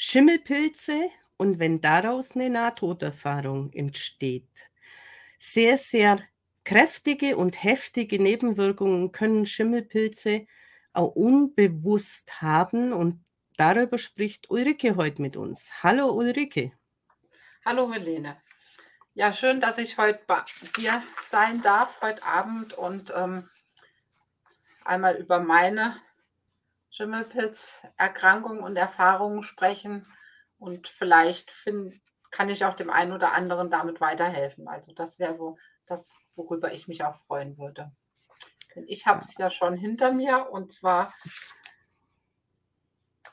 Schimmelpilze und wenn daraus eine Nahtoderfahrung entsteht. Sehr, sehr kräftige und heftige Nebenwirkungen können Schimmelpilze auch unbewusst haben und darüber spricht Ulrike heute mit uns. Hallo Ulrike. Hallo Helene. Ja, schön, dass ich heute bei dir sein darf, heute Abend und ähm, einmal über meine Schimmelpilzerkrankung und Erfahrungen sprechen. Und vielleicht find, kann ich auch dem einen oder anderen damit weiterhelfen. Also das wäre so das, worüber ich mich auch freuen würde. Denn ich habe es ja schon hinter mir und zwar,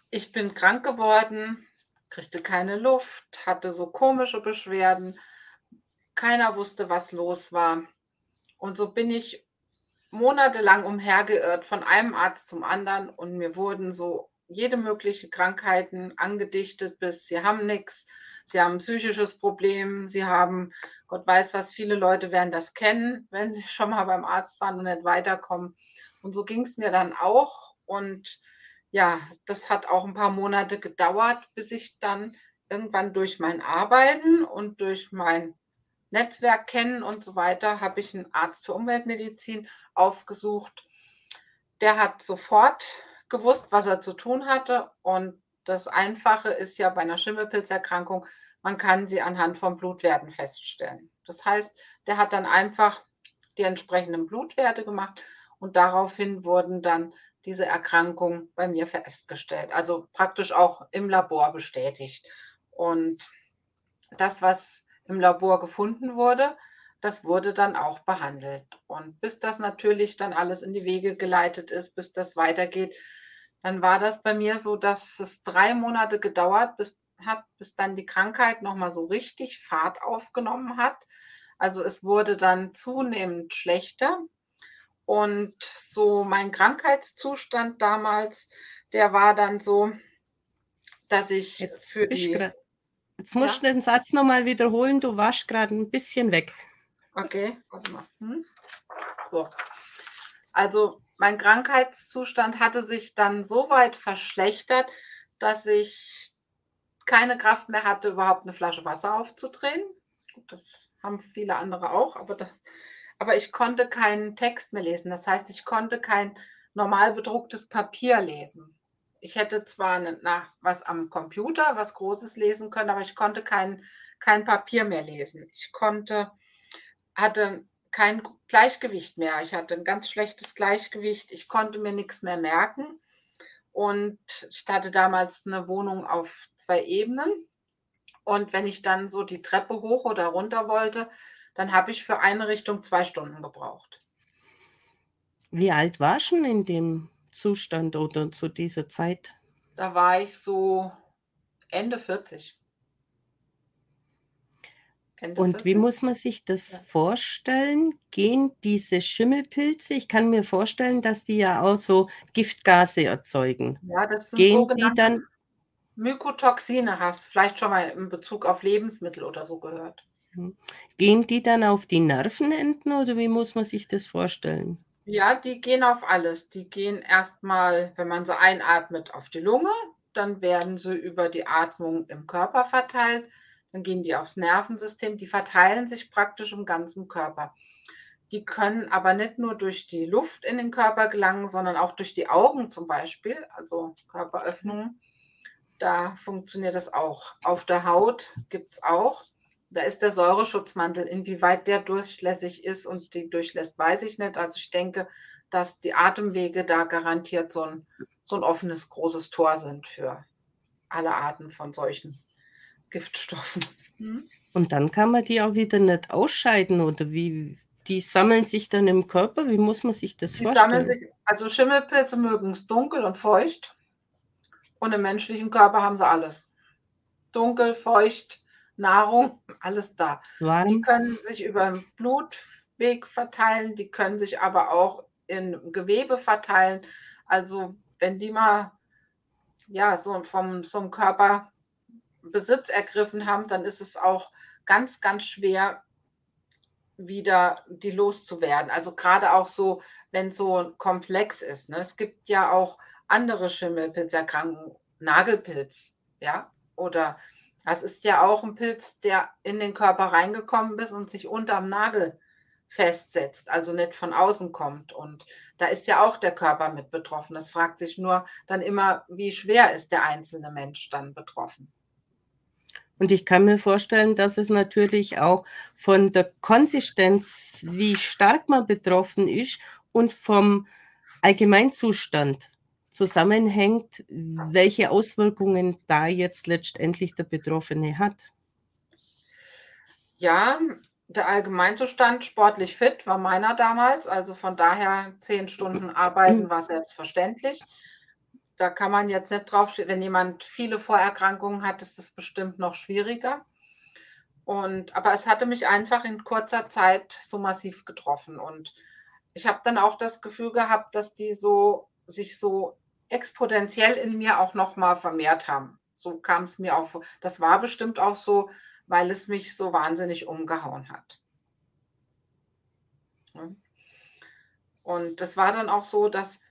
ich bin krank geworden, kriegte keine Luft, hatte so komische Beschwerden. Keiner wusste, was los war. Und so bin ich monatelang umhergeirrt von einem Arzt zum anderen und mir wurden so jede mögliche Krankheiten angedichtet, bis sie haben nichts, sie haben ein psychisches Problem, sie haben, Gott weiß was, viele Leute werden das kennen, wenn sie schon mal beim Arzt waren und nicht weiterkommen. Und so ging es mir dann auch. Und ja, das hat auch ein paar Monate gedauert, bis ich dann irgendwann durch mein Arbeiten und durch mein Netzwerk kennen und so weiter, habe ich einen Arzt für Umweltmedizin aufgesucht. Der hat sofort gewusst, was er zu tun hatte. Und das Einfache ist ja bei einer Schimmelpilzerkrankung, man kann sie anhand von Blutwerten feststellen. Das heißt, der hat dann einfach die entsprechenden Blutwerte gemacht und daraufhin wurden dann diese Erkrankungen bei mir festgestellt. Also praktisch auch im Labor bestätigt. Und das, was im Labor gefunden wurde, das wurde dann auch behandelt. Und bis das natürlich dann alles in die Wege geleitet ist, bis das weitergeht, dann war das bei mir so, dass es drei Monate gedauert bis, hat, bis dann die Krankheit nochmal so richtig Fahrt aufgenommen hat. Also es wurde dann zunehmend schlechter. Und so mein Krankheitszustand damals, der war dann so, dass ich Jetzt für die Jetzt musst ja. du den Satz nochmal wiederholen, du warst gerade ein bisschen weg. Okay, warte mal. Hm? So. Also mein Krankheitszustand hatte sich dann so weit verschlechtert, dass ich keine Kraft mehr hatte, überhaupt eine Flasche Wasser aufzudrehen. Das haben viele andere auch, aber, das, aber ich konnte keinen Text mehr lesen. Das heißt, ich konnte kein normal bedrucktes Papier lesen ich hätte zwar nach was am Computer, was Großes lesen können, aber ich konnte kein, kein Papier mehr lesen. Ich konnte, hatte kein Gleichgewicht mehr. Ich hatte ein ganz schlechtes Gleichgewicht. Ich konnte mir nichts mehr merken. Und ich hatte damals eine Wohnung auf zwei Ebenen. Und wenn ich dann so die Treppe hoch oder runter wollte, dann habe ich für eine Richtung zwei Stunden gebraucht. Wie alt war schon in dem Zustand oder zu dieser Zeit? Da war ich so Ende 40. Ende Und 40. wie muss man sich das ja. vorstellen? Gehen diese Schimmelpilze, ich kann mir vorstellen, dass die ja auch so Giftgase erzeugen. Ja, das sind Gehen die dann Mykotoxine, hast vielleicht schon mal in Bezug auf Lebensmittel oder so gehört. Hm. Gehen die dann auf die Nervenenden oder wie muss man sich das vorstellen? Ja, die gehen auf alles. Die gehen erstmal, wenn man sie einatmet, auf die Lunge, dann werden sie über die Atmung im Körper verteilt, dann gehen die aufs Nervensystem, die verteilen sich praktisch im ganzen Körper. Die können aber nicht nur durch die Luft in den Körper gelangen, sondern auch durch die Augen zum Beispiel, also Körperöffnungen. Da funktioniert das auch. Auf der Haut gibt es auch. Da ist der Säureschutzmantel. Inwieweit der durchlässig ist und die durchlässt, weiß ich nicht. Also ich denke, dass die Atemwege da garantiert so ein, so ein offenes, großes Tor sind für alle Arten von solchen Giftstoffen. Hm? Und dann kann man die auch wieder nicht ausscheiden oder wie? Die sammeln sich dann im Körper. Wie muss man sich das die vorstellen? Sammeln sich, also Schimmelpilze mögen es dunkel und feucht. Und im menschlichen Körper haben sie alles. Dunkel, feucht, Nahrung, alles da. Warm. Die können sich über den Blutweg verteilen, die können sich aber auch in Gewebe verteilen. Also wenn die mal ja, so vom so Körper Besitz ergriffen haben, dann ist es auch ganz, ganz schwer, wieder die loszuwerden. Also gerade auch so, wenn so komplex ist. Ne? Es gibt ja auch andere Schimmelpilzerkrankungen, Nagelpilz ja? Oder das ist ja auch ein Pilz, der in den Körper reingekommen ist und sich unterm Nagel festsetzt, also nicht von außen kommt. Und da ist ja auch der Körper mit betroffen. Das fragt sich nur dann immer, wie schwer ist der einzelne Mensch dann betroffen? Und ich kann mir vorstellen, dass es natürlich auch von der Konsistenz, wie stark man betroffen ist und vom Allgemeinzustand zusammenhängt, welche Auswirkungen da jetzt letztendlich der Betroffene hat. Ja, der Allgemeinzustand sportlich fit war meiner damals, also von daher zehn Stunden arbeiten war selbstverständlich. Da kann man jetzt nicht drauf wenn jemand viele Vorerkrankungen hat, ist das bestimmt noch schwieriger. Und aber es hatte mich einfach in kurzer Zeit so massiv getroffen und ich habe dann auch das Gefühl gehabt, dass die so sich so exponentiell in mir auch noch mal vermehrt haben. So kam es mir auch vor. Das war bestimmt auch so, weil es mich so wahnsinnig umgehauen hat. Und das war dann auch so, dass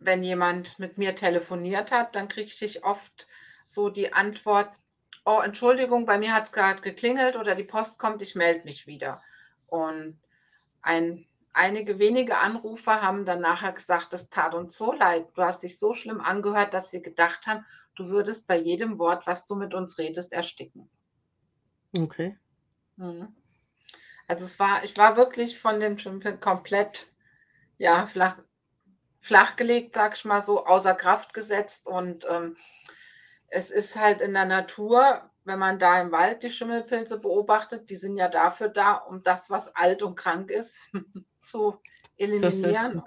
wenn jemand mit mir telefoniert hat, dann kriegte ich oft so die Antwort: „Oh, Entschuldigung, bei mir hat es gerade geklingelt oder die Post kommt, ich melde mich wieder.“ Und ein einige wenige Anrufer haben dann nachher gesagt: „Das tat uns so leid. Du hast dich so schlimm angehört, dass wir gedacht haben, du würdest bei jedem Wort, was du mit uns redest, ersticken.“ Okay. Mhm. Also, es war ich war wirklich von den Schimpfen komplett, ja, flach flachgelegt, sage ich mal so, außer Kraft gesetzt und, ähm, es ist halt in der Natur, wenn man da im Wald die Schimmelpilze beobachtet, die sind ja dafür da, um das, was alt und krank ist, zu eliminieren.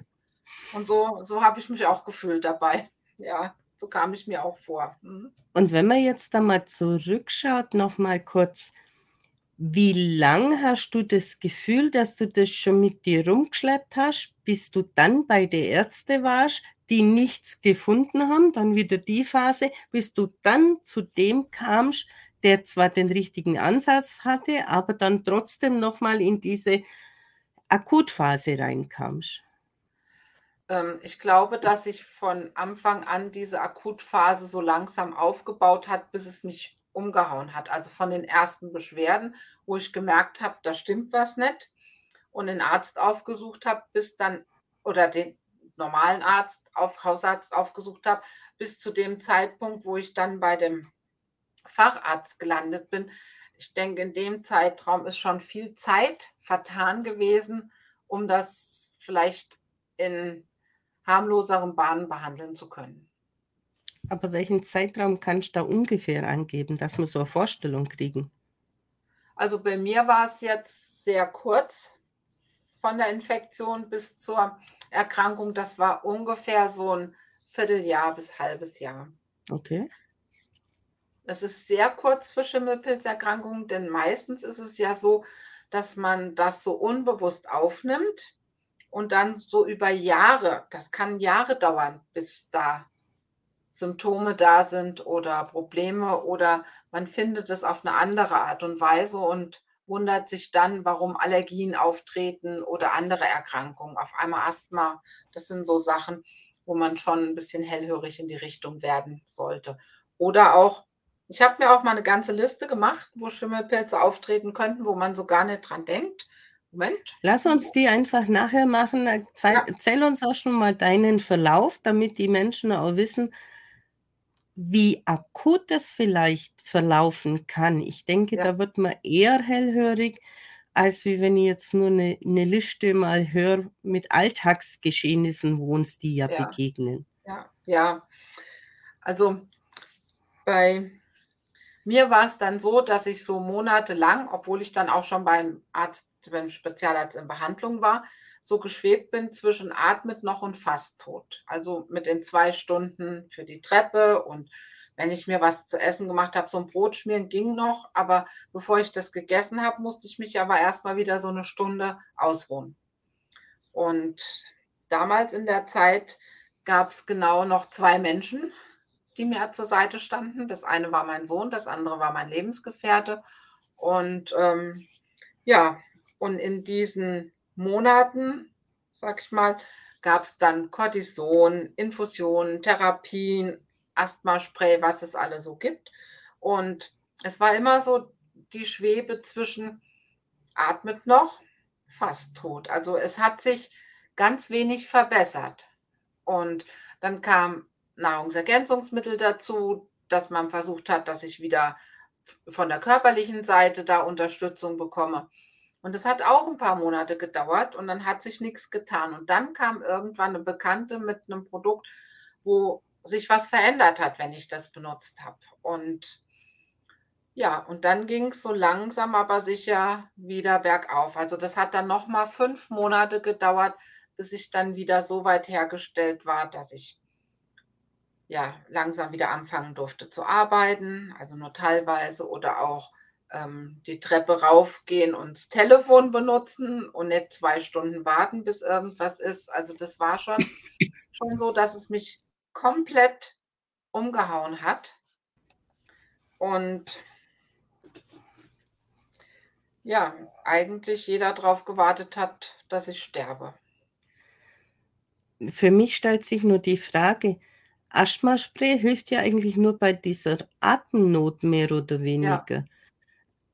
Und so so habe ich mich auch gefühlt dabei. Ja, so kam ich mir auch vor. Mhm. Und wenn man jetzt da mal zurückschaut, noch mal kurz, wie lang hast du das Gefühl, dass du das schon mit dir rumgeschleppt hast, bis du dann bei der Ärzte warst, die nichts gefunden haben, dann wieder die Phase, bis du dann zu dem kamst, der zwar den richtigen Ansatz hatte, aber dann trotzdem noch mal in diese Akutphase reinkamst? Ähm, ich glaube, dass sich von Anfang an diese Akutphase so langsam aufgebaut hat, bis es mich umgehauen hat. Also, von den ersten Beschwerden, wo ich gemerkt habe, da stimmt was nicht und den Arzt aufgesucht habe, bis dann oder den normalen Arzt auf Hausarzt aufgesucht habe, bis zu dem Zeitpunkt, wo ich dann bei dem Facharzt gelandet bin. Ich denke, in dem Zeitraum ist schon viel Zeit vertan gewesen, um das vielleicht in harmloseren Bahnen behandeln zu können. Aber welchen Zeitraum kannst du da ungefähr angeben, dass wir so eine Vorstellung kriegen? Also, bei mir war es jetzt sehr kurz von der Infektion bis zur Erkrankung. Das war ungefähr so ein Vierteljahr bis halbes Jahr. Okay. Das ist sehr kurz für Schimmelpilzerkrankungen, denn meistens ist es ja so, dass man das so unbewusst aufnimmt und dann so über Jahre das kann Jahre dauern, bis da Symptome da sind oder Probleme oder man findet es auf eine andere Art und Weise und wundert sich dann, warum Allergien auftreten oder andere Erkrankungen, auf einmal Asthma. Das sind so Sachen, wo man schon ein bisschen hellhörig in die Richtung werden sollte. Oder auch ich habe mir auch mal eine ganze Liste gemacht, wo Schimmelpilze auftreten könnten, wo man so gar nicht dran denkt. Moment. Lass uns die einfach nachher machen. Erzähl Ja. erzähl uns auch schon mal deinen Verlauf, damit die Menschen auch wissen, wie akut das vielleicht verlaufen kann. Ich denke, Ja. da wird man eher hellhörig, als wie wenn ich jetzt nur eine 'ne Liste mal höre mit Alltagsgeschehnissen, wo uns die ja Ja. begegnen. Ja, ja. Also, bei mir war es dann so, dass ich so monatelang, obwohl ich dann auch schon beim Arzt beim Spezialarzt in Behandlung war, so geschwebt bin zwischen atmet noch und fast tot. Also, mit den 2 Stunden für die Treppe und wenn ich mir was zu essen gemacht habe, so 'n Brot schmieren ging noch, aber bevor ich das gegessen habe, musste ich mich aber erst mal wieder so 'ne Stunde ausruhen. Und damals in der Zeit gab's genau noch 2 Menschen, die mir zur Seite standen. Das eine war mein Sohn, das andere war mein Lebensgefährte. Und, ähm, ja, und in diesen Monaten, sage ich mal, gab's dann Cortison, Infusionen, Therapien, Asthmaspray, was es alle so gibt. Und es war immer so die Schwebe zwischen atmet noch, fast tot. Also es hat sich ganz wenig verbessert. Und dann kam Nahrungsergänzungsmittel dazu, dass man versucht hat, dass ich wieder von der körperlichen Seite da Unterstützung bekomme. Und es hat auch ein paar Monate gedauert und dann hat sich nichts getan. Und dann kam irgendwann eine Bekannte mit einem Produkt, wo sich was verändert hat, wenn ich das benutzt habe. Und ja, und dann ging es so langsam, aber sicher wieder bergauf. Also das hat dann noch mal fünf Monate gedauert, bis ich dann wieder so weit hergestellt war, dass ich ja langsam wieder anfangen durfte zu arbeiten, also nur teilweise oder auch ähm, die Treppe raufgehen und das Telefon benutzen und nicht zwei Stunden warten, bis irgendwas ist. Also das war schon, schon so, dass es mich komplett umgehauen hat. Und ja, eigentlich jeder darauf gewartet hat, dass ich sterbe. Für mich stellt sich nur die Frage, Asthmaspray hilft ja eigentlich nur bei dieser Atemnot mehr oder Ja. weniger.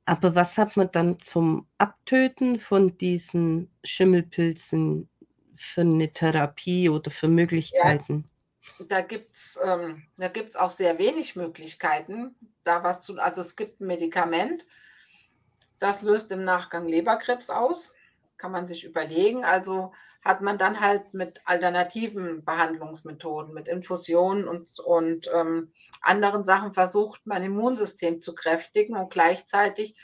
Aber was hat man dann zum Abtöten von diesen Schimmelpilzen für eine Therapie oder für Ja. Möglichkeiten? Da gibt's ähm, da gibt's auch sehr wenig Möglichkeiten, da was zu also, es gibt 'n Medikament, das löst im Nachgang Leberkrebs aus. Kann man sich überlegen. Also, hat man dann halt mit alternativen Behandlungsmethoden, mit Infusionen und und, ähm, anderen Sachen versucht, mein Immunsystem zu kräftigen und gleichzeitig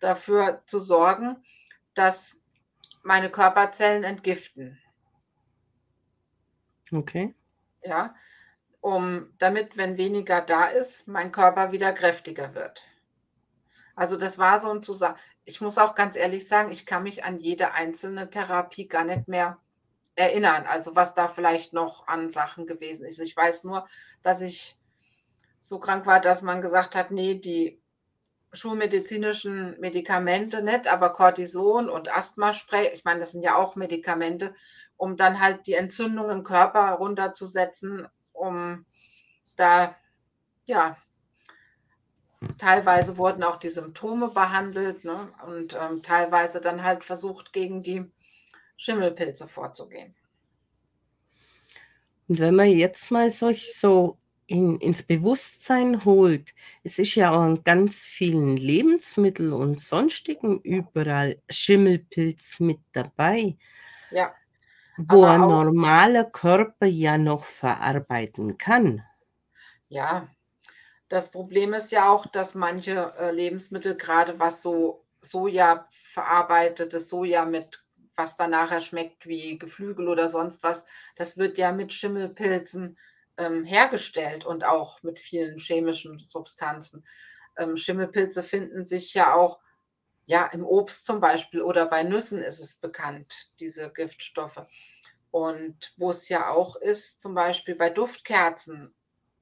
dafür zu sorgen, dass meine Körperzellen entgiften. Okay. Ja, um damit, wenn weniger da ist, mein Körper wieder kräftiger wird. Also, das war so 'n Zusa ich muss auch ganz ehrlich sagen, ich kann mich an jede einzelne Therapie gar nicht mehr erinnern, also, was da vielleicht noch an Sachen gewesen ist. Ich weiß nur, dass ich so krank war, dass man gesagt hat: „Ne, die schulmedizinischen Medikamente nicht, aber Cortison und Asthmaspray“ ich meine, das sind ja auch Medikamente, um dann halt die Entzündung im Körper runterzusetzen, um da ja teilweise wurden auch die Symptome behandelt, ne, und, ähm, teilweise dann halt versucht, gegen die Schimmelpilze vorzugehen. Und wenn man jetzt mal solch so in ins Bewusstsein holt, es ist ja auch an ganz vielen Lebensmitteln und Sonstigen überall Schimmelpilz mit dabei Ja, wo ein normaler Körper ja noch verarbeiten kann. Ja, das Problem ist ja auch, dass manche, äh, Lebensmittel, grade was so Soja verarbeitetes Soja mit was dann nachher schmeckt wie Geflügel oder sonst was, das wird ja mit Schimmelpilzen, ähm, hergestellt und auch mit vielen chemischen Substanzen. Ähm, Schimmelpilze finden sich ja auch, ja, im Obst zum Beispiel oder bei Nüssen ist es bekannt, diese Giftstoffe. Und wo's ja auch ist, zum Beispiel bei Duftkerzen,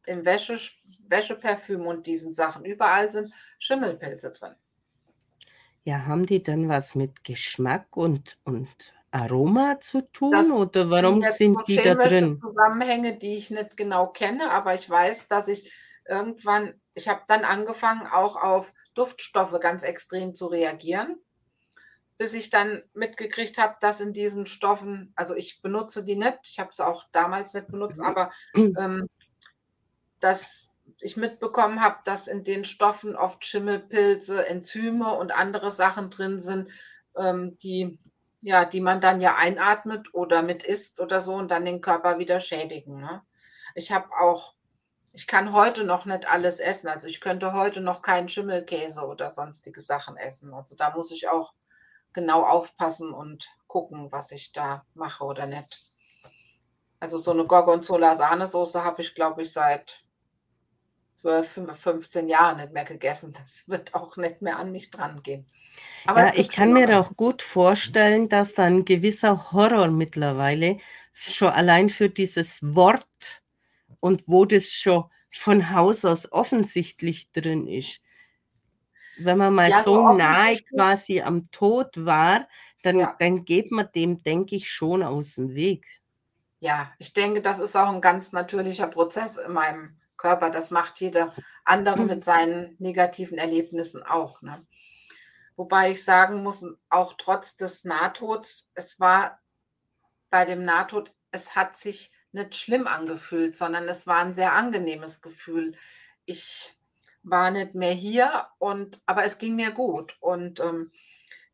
im Wäschesch Wäscheparfüm und diesen Sachen, überall sind Schimmelpilze drin. Ja, haben die dann was mit Geschmack und und Aroma zu tun Das oder sind warum so sind die da drin? Zusammenhänge, die ich nicht genau kenne, aber ich weiß, dass ich irgendwann ich habe dann angefangen, auch auf Duftstoffe ganz extrem zu reagieren, bis ich dann mitgekriegt habe, dass in diesen Stoffen also, ich benutze die nicht, ich habe sie auch damals nicht benutzt, aber, ähm dass ich mitbekommen habe, dass in den Stoffen oft Schimmelpilze, Enzyme und andere Sachen drin sind, ähm, die ja, die man dann ja einatmet oder mit isst oder so und dann den Körper wieder schädigen, ne? Ich habe auch ich kann heute noch nicht alles essen. Also, ich könnte heute noch keinen Schimmelkäse oder sonstige Sachen essen. Also, da muss ich auch genau aufpassen und gucken, was ich da mache oder nicht. Also, so 'ne Gorgonzola-Sahnesoße habe ich, glaube ich, seit 12, fünf 15 Jahren nicht mehr gegessen. Das wird auch nicht mehr an mich drangehen. Aber Ja, ich kann mir da auch gut vorstellen, dass da 'n gewisser Horror mittlerweile schon allein für dieses Wort und wo das schon von Haus aus offensichtlich drin ist. Wenn man mal Ja, so so nahe quasi am Tod war, dann Ja. dann geht man dem, denke ich, schon aus'm Weg. Ja, ich denke, das ist auch 'n ganz natürlicher Prozess in meinem Körper. Das macht jeder andere mit seinen negativen Erlebnissen auch. Ne? Wobei ich sagen muss, auch trotz des Nahtods, es war bei dem Nahtod, es hat sich nicht schlimm angefühlt, sondern es war ein sehr angenehmes Gefühl. Ich war nicht mehr hier und aber es ging mir gut. Und ähm,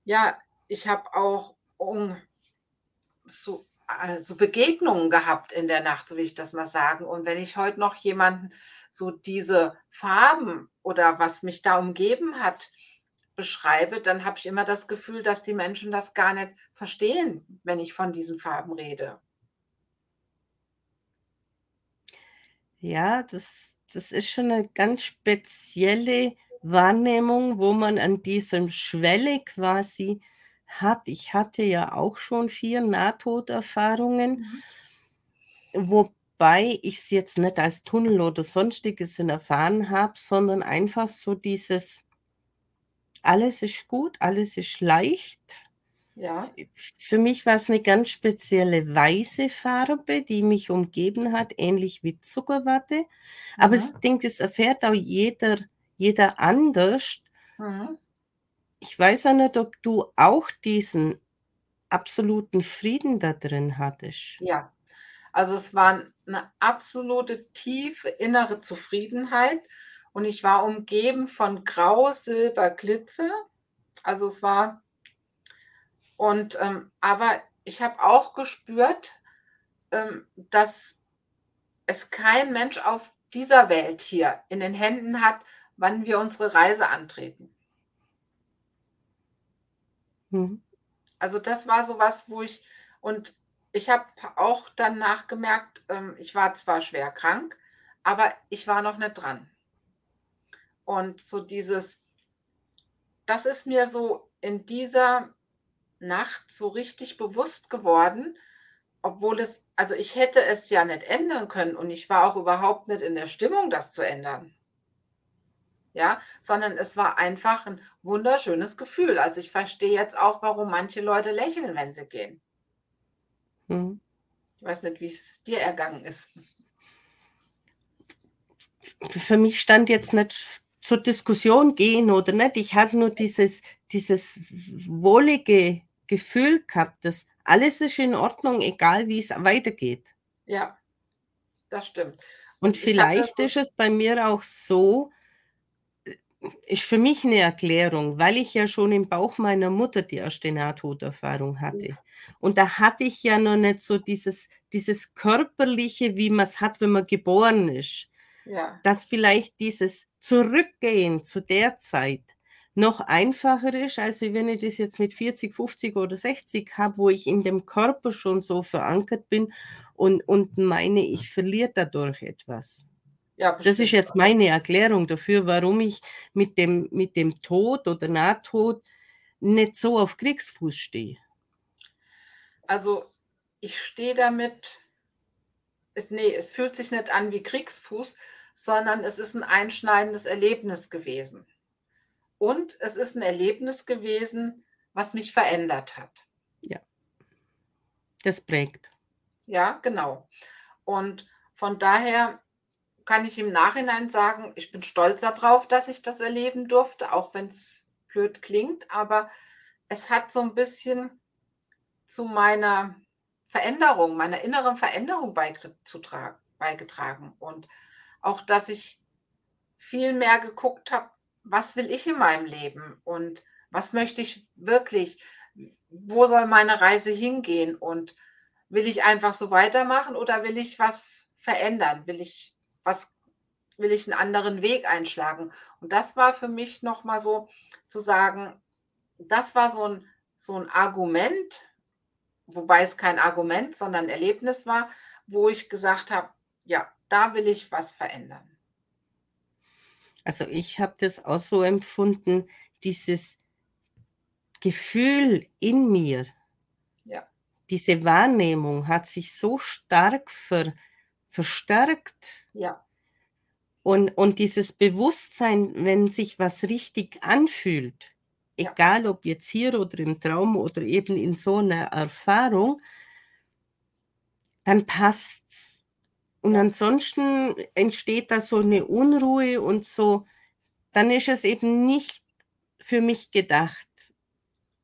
ja, ich habe auch um, so, also Begegnungen gehabt in der Nacht, so will ich das mal sagen. Und wenn ich heute noch jemanden so diese Farben oder was mich da umgeben hat, beschreibe, dann habe ich immer das Gefühl, dass die Menschen das gar nicht verstehen, wenn ich von diesen Farben rede. Ja, das das ist schon eine ganz spezielle Wahrnehmung, wo man an diesem Schwelle quasi hat. Ich hatte ja auch schon vier Nahtoderfahrungen, mhm. wobei ich es jetzt nicht als Tunnel oder Sonstiges erfahren habe, sondern einfach so dieses alles ist gut, alles ist leicht. Ja. Für mich war es eine ganz spezielle weiße Farbe, die mich umgeben hat, ähnlich wie Zuckerwatte. Aber mhm. ich denke, das erfährt auch jeder, jeder anders. Mhm. Ich weiß auch nicht, ob du auch diesen absoluten Frieden da drin hattest. Ja, also es war eine absolute tiefe innere Zufriedenheit und ich war umgeben von Grau, Silber, Glitzer. Also es war und ähm, aber ich habe auch gespürt, ähm, dass es kein Mensch auf dieser Welt hier in den Händen hat, wann wir unsere Reise antreten. Mhm. Also das war so was, wo ich und ich habe auch danach gemerkt, ähm, ich war zwar schwer krank, aber ich war noch nicht dran. Und so dieses, das ist mir so in dieser Nacht so richtig bewusst geworden, obwohl es, also ich hätte es ja nicht ändern können und ich war auch überhaupt nicht in der Stimmung, das zu ändern. Ja, sondern es war einfach ein wunderschönes Gefühl. Also ich verstehe jetzt auch, warum manche Leute lächeln, wenn sie gehen. Hm. Ich weiß nicht, wie es dir ergangen ist. Für mich stand jetzt nicht zur Diskussion gehen oder nicht. Ich hatte nur dieses, dieses wohlige Gefühl gehabt, dass alles ist in Ordnung, egal wie es weitergeht. Ja, das stimmt. Und, vielleicht ist es bei mir auch so, ist für mich eine Erklärung, weil ich ja schon im Bauch meiner Mutter die erste Nahtoderfahrung hatte. Und da hatte ich ja noch nicht so dieses, dieses körperliche, wie man es hat, wenn man geboren ist. Ja. Dass vielleicht dieses Zurückgehen zu der Zeit noch einfacher ist, als wenn ich das jetzt mit 40, 50 oder 60 habe, wo ich in dem Körper schon so verankert bin und, und meine, ich verliere dadurch etwas. Ja, das ist jetzt meine Erklärung dafür, warum ich mit dem, mit dem Tod oder Nahtod nicht so auf Kriegsfuß stehe. Also ich stehe damit, nee, es fühlt sich nicht an wie Kriegsfuß, sondern es ist ein einschneidendes Erlebnis gewesen. Und es ist ein Erlebnis gewesen, was mich verändert hat. Ja. Das prägt. Ja, genau. Und von daher kann ich im Nachhinein sagen, ich bin stolz darauf, dass ich das erleben durfte, auch wenn es blöd klingt, aber es hat so ein bisschen zu meiner Veränderung, meiner inneren Veränderung beigetragen. Und auch, dass ich viel mehr geguckt habe, was will ich in meinem Leben und was möchte ich wirklich, wo soll meine Reise hingehen und will ich einfach so weitermachen oder will ich was verändern? Will ich was, will ich einen anderen Weg einschlagen? Und das war für mich nochmal so zu sagen, das war so ein, so ein Argument, wobei es kein Argument, sondern ein Erlebnis war, wo ich gesagt habe, ja, da will ich was verändern. Also ich habe das auch so empfunden, dieses Gefühl in mir, ja. diese Wahrnehmung hat sich so stark ver, verstärkt. Ja. Und, und dieses Bewusstsein, wenn sich was richtig anfühlt, ja. egal ob jetzt hier oder im Traum oder eben in so einer Erfahrung, dann passt's Und ansonsten entsteht da so eine Unruhe und so, dann ist es eben nicht für mich gedacht.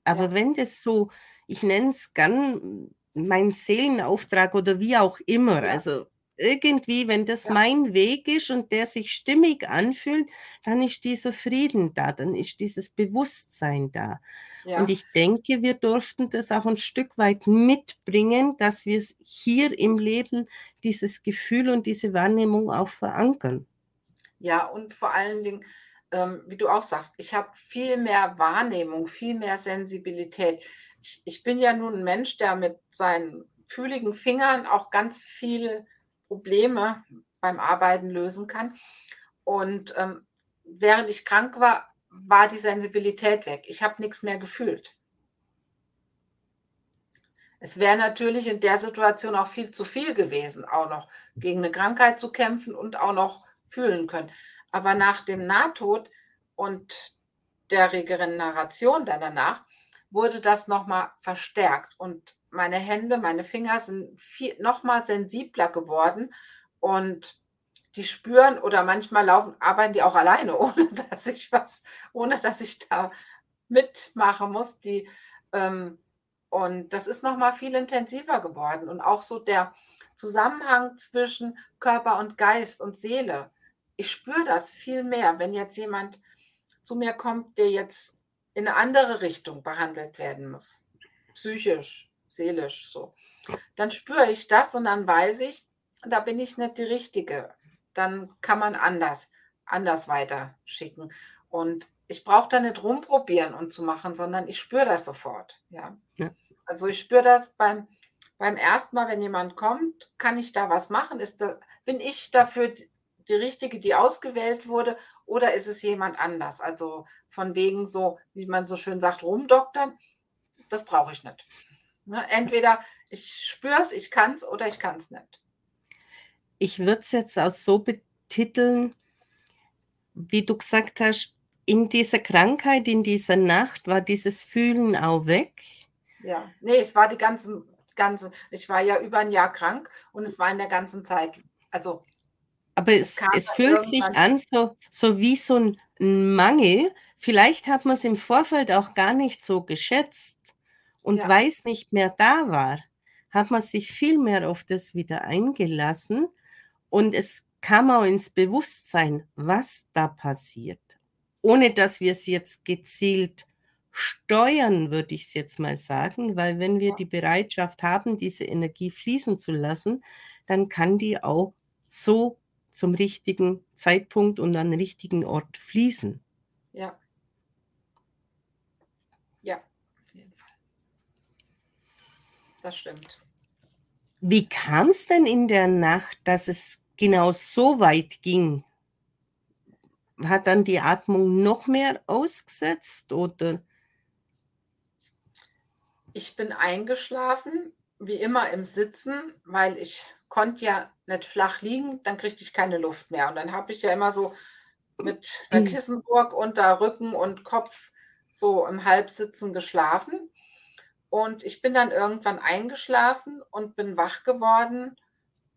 Aber Ja. wenn das so, ich nenne es gern mein Seelenauftrag oder wie auch immer, Ja. also irgendwie, wenn das Ja. mein Weg ist und der sich stimmig anfühlt, dann ist dieser Frieden da, dann ist dieses Bewusstsein da. Und Ja. ich denke, wir durften das auch ein Stück weit mitbringen, dass wir es hier im Leben dieses Gefühl und diese Wahrnehmung auch verankern. Ja, und vor allen Dingen, ähm, wie du auch sagst, ich habe viel mehr Wahrnehmung, viel mehr Sensibilität. Ich ich bin ja nun 'n Mensch, der mit seinen fühligen Fingern auch ganz viele Probleme beim Arbeiten lösen kann. Und, ähm, während ich krank war, war die Sensibilität weg. Ich habe nix mehr gefühlt. Es wäre natürlich in der Situation auch viel zu viel gewesen, auch noch gegen 'ne Krankheit zu kämpfen und auch noch fühlen können. Aber nach dem Nahtod und der Regeneration dann danach wurde das noch mal verstärkt und meine Hände, meine Finger sind vie noch mal sensibler geworden und die spüren oder manchmal laufen arbeiten die auch alleine, ohne dass ich was ohne dass ich da mitmachen muss. Die, ähm und das ist noch mal viel intensiver geworden und auch so der Zusammenhang zwischen Körper und Geist und Seele. Ich spüre das viel mehr, wenn jetzt jemand zu mir kommt, der jetzt in 'ne andere Richtung behandelt werden muss, psychisch, seelisch so. Dann spüre ich das und dann weiß ich, da bin ich nicht die Richtige. Dann kann man anders anders weiterschicken. Und ich brauche da nicht rumprobieren und zu machen, sondern ich spüre das sofort, ja. Ja. Also, ich spüre das beim beim ersten Mal, wenn jemand kommt, kann ich da was machen? Ist da bin ich dafür die Richtige, die ausgewählt wurde, oder ist es jemand anders? Also, von wegen so, wie man so schön sagt, rumdoktern, das brauche ich nicht. Ne, entweder ich spüre es, ich kann's oder ich kann's nicht. Ich würde es jetzt auch so betiteln, wie du gesagt hast, in dieser Krankheit, in dieser Nacht war dieses Fühlen auch weg. Ja. Ne, es war die ganzen ganze ich war ja über 'n Jahr krank und es war in der ganzen Zeit also Aber es es es fühlt sich an so so wie so 'n 'n Mangel. Vielleicht hat man's im Vorfeld auch gar nicht so geschätzt und Ja. weil's nicht mehr da war, hat man sich viel mehr auf das wieder eingelassen und es kam auch ins Bewusstsein, was da passiert. Ohne dass wir's jetzt gezielt steuern, würde ich's jetzt mal sagen, weil wenn wir die Bereitschaft haben, diese Energie fließen zu lassen, dann kann die auch so zum richtigen Zeitpunkt und an 'n richtigen Ort fließen. Ja, auf jeden Fall. Das stimmt. Wie kam's denn in der Nacht, dass es genau so weit ging? Hat dann die Atmung noch mehr ausgesetzt, oder? Ich bin eingeschlafen, wie immer im Sitzen, weil ich konnte ja nicht flach liegen, dann kriegte ich keine Luft mehr. Und dann habe ich ja immer so mit 'ner Kissenburg unter Rücken und Kopf so im Halbsitzen geschlafen. Und ich bin dann irgendwann eingeschlafen und bin wach geworden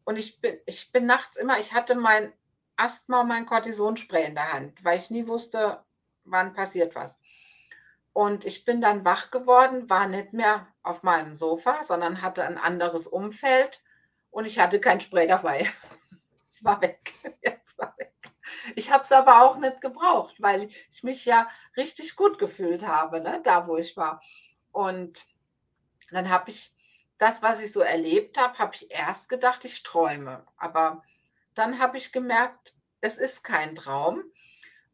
und ich bin ich bin nachts immer ich hatte mein Asthma und mein Kortisonspray in der Hand, weil ich nie wusste, wann passiert was. Und ich bin dann wach geworden, war nicht mehr auf meinem Sofa, sondern hatte 'n anderes Umfeld und ich hatte kein Spray dabei. Es war weg. Es war weg. Ich habe es aber auch nicht gebraucht, weil ich mich ja richtig gut gefühlt habe, ne, da wo ich war. Und dann habe ich das, was ich so erlebt habe, habe ich erst gedacht, ich träume. Aber dann habe ich gemerkt, es ist kein Traum.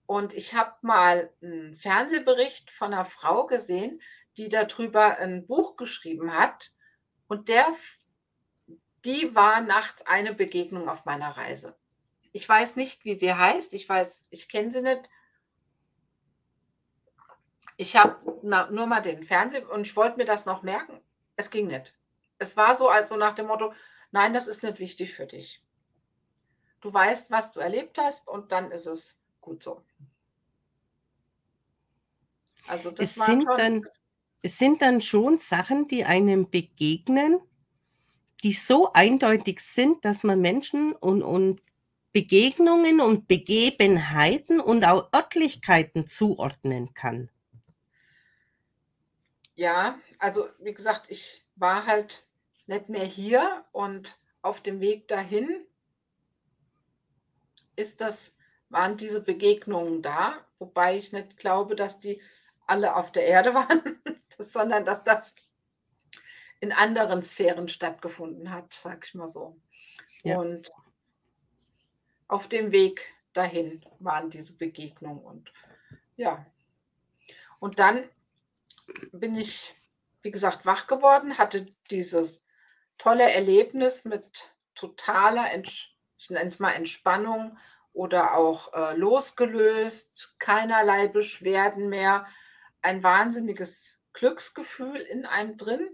Und ich habe mal 'n Fernsehbericht von 'ner Frau gesehen, die da drüber 'n Buch geschrieben hat und der die war nachts eine Begegnung auf meiner Reise. Ich weiß nicht, wie sie heißt. Ich weiß ich kenne sie nicht. Ich habe nur mal den Fernseh und ich wollte mir das noch merken. Es ging nicht. Es war so, als so nach dem Motto: „Nein, das ist nicht wichtig für dich. Du weißt, was du erlebt hast und dann ist es gut so.“ Also, das Es sind schon dann es sind dann schon Sachen, die einem begegnen, die so eindeutig sind, dass man Menschen und, und Begegnungen und Begebenheiten und auch Örtlichkeiten zuordnen kann. Ja, also wie gesagt, ich war halt nicht mehr hier und auf dem Weg dahin ist das waren diese Begegnungen da, wobei ich nicht glaube, dass die alle auf der Erde waren, sondern dass das in anderen Sphären stattgefunden hat, sag ich mal so. Ja. Und auf dem Weg dahin waren diese Begegnungen und ja. Und dann bin ich, wie gesagt, wach geworden, hatte dieses tolle Erlebnis mit totaler, ich nenne es mal Entspannung oder auch äh, losgelöst, keinerlei Beschwerden mehr, ein wahnsinniges Glücksgefühl in einem drin.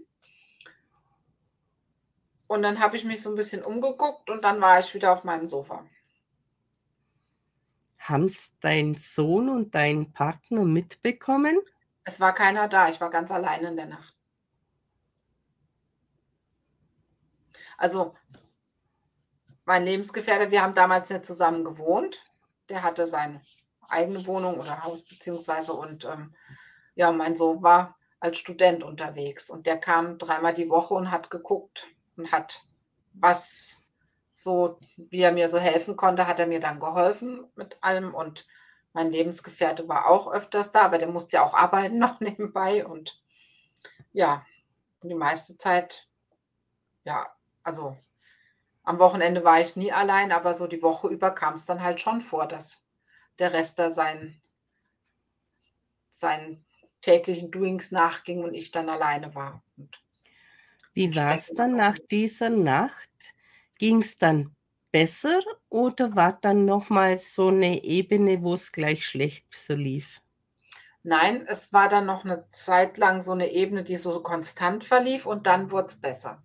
Und dann habe ich mich so ein bisschen umgeguckt und dann war ich wieder auf meinem Sofa. Haben es dein Sohn und dein Partner mitbekommen? Es war keiner da, ich war ganz allein in der Nacht. Also mein Lebensgefährte, wir haben damals nicht zusammen gewohnt. Der hatte seine eigene Wohnung oder Haus beziehungsweise und ähm, ja, mein Sohn war als Student unterwegs und der kam dreimal die Woche und hat geguckt und hat was so, wie er mir so helfen konnte, hat er mir dann geholfen mit allem und mein Lebensgefährte war auch öfters da, aber der musste ja auch arbeiten noch nebenbei und ja, die meiste Zeit, ja, also am Wochenende war ich nie allein, aber so die Woche über kam es dann halt schon vor, dass der Rest da seinen, seinen täglichen Doings nachging und ich dann alleine war. Und Wie war es dann nach dieser Nacht? Ging es dann besser oder war dann nochmal so eine Ebene, wo es gleich schlecht verlief? Nein, es war dann noch eine Zeit lang so eine Ebene, die so konstant verlief und dann wurde es besser.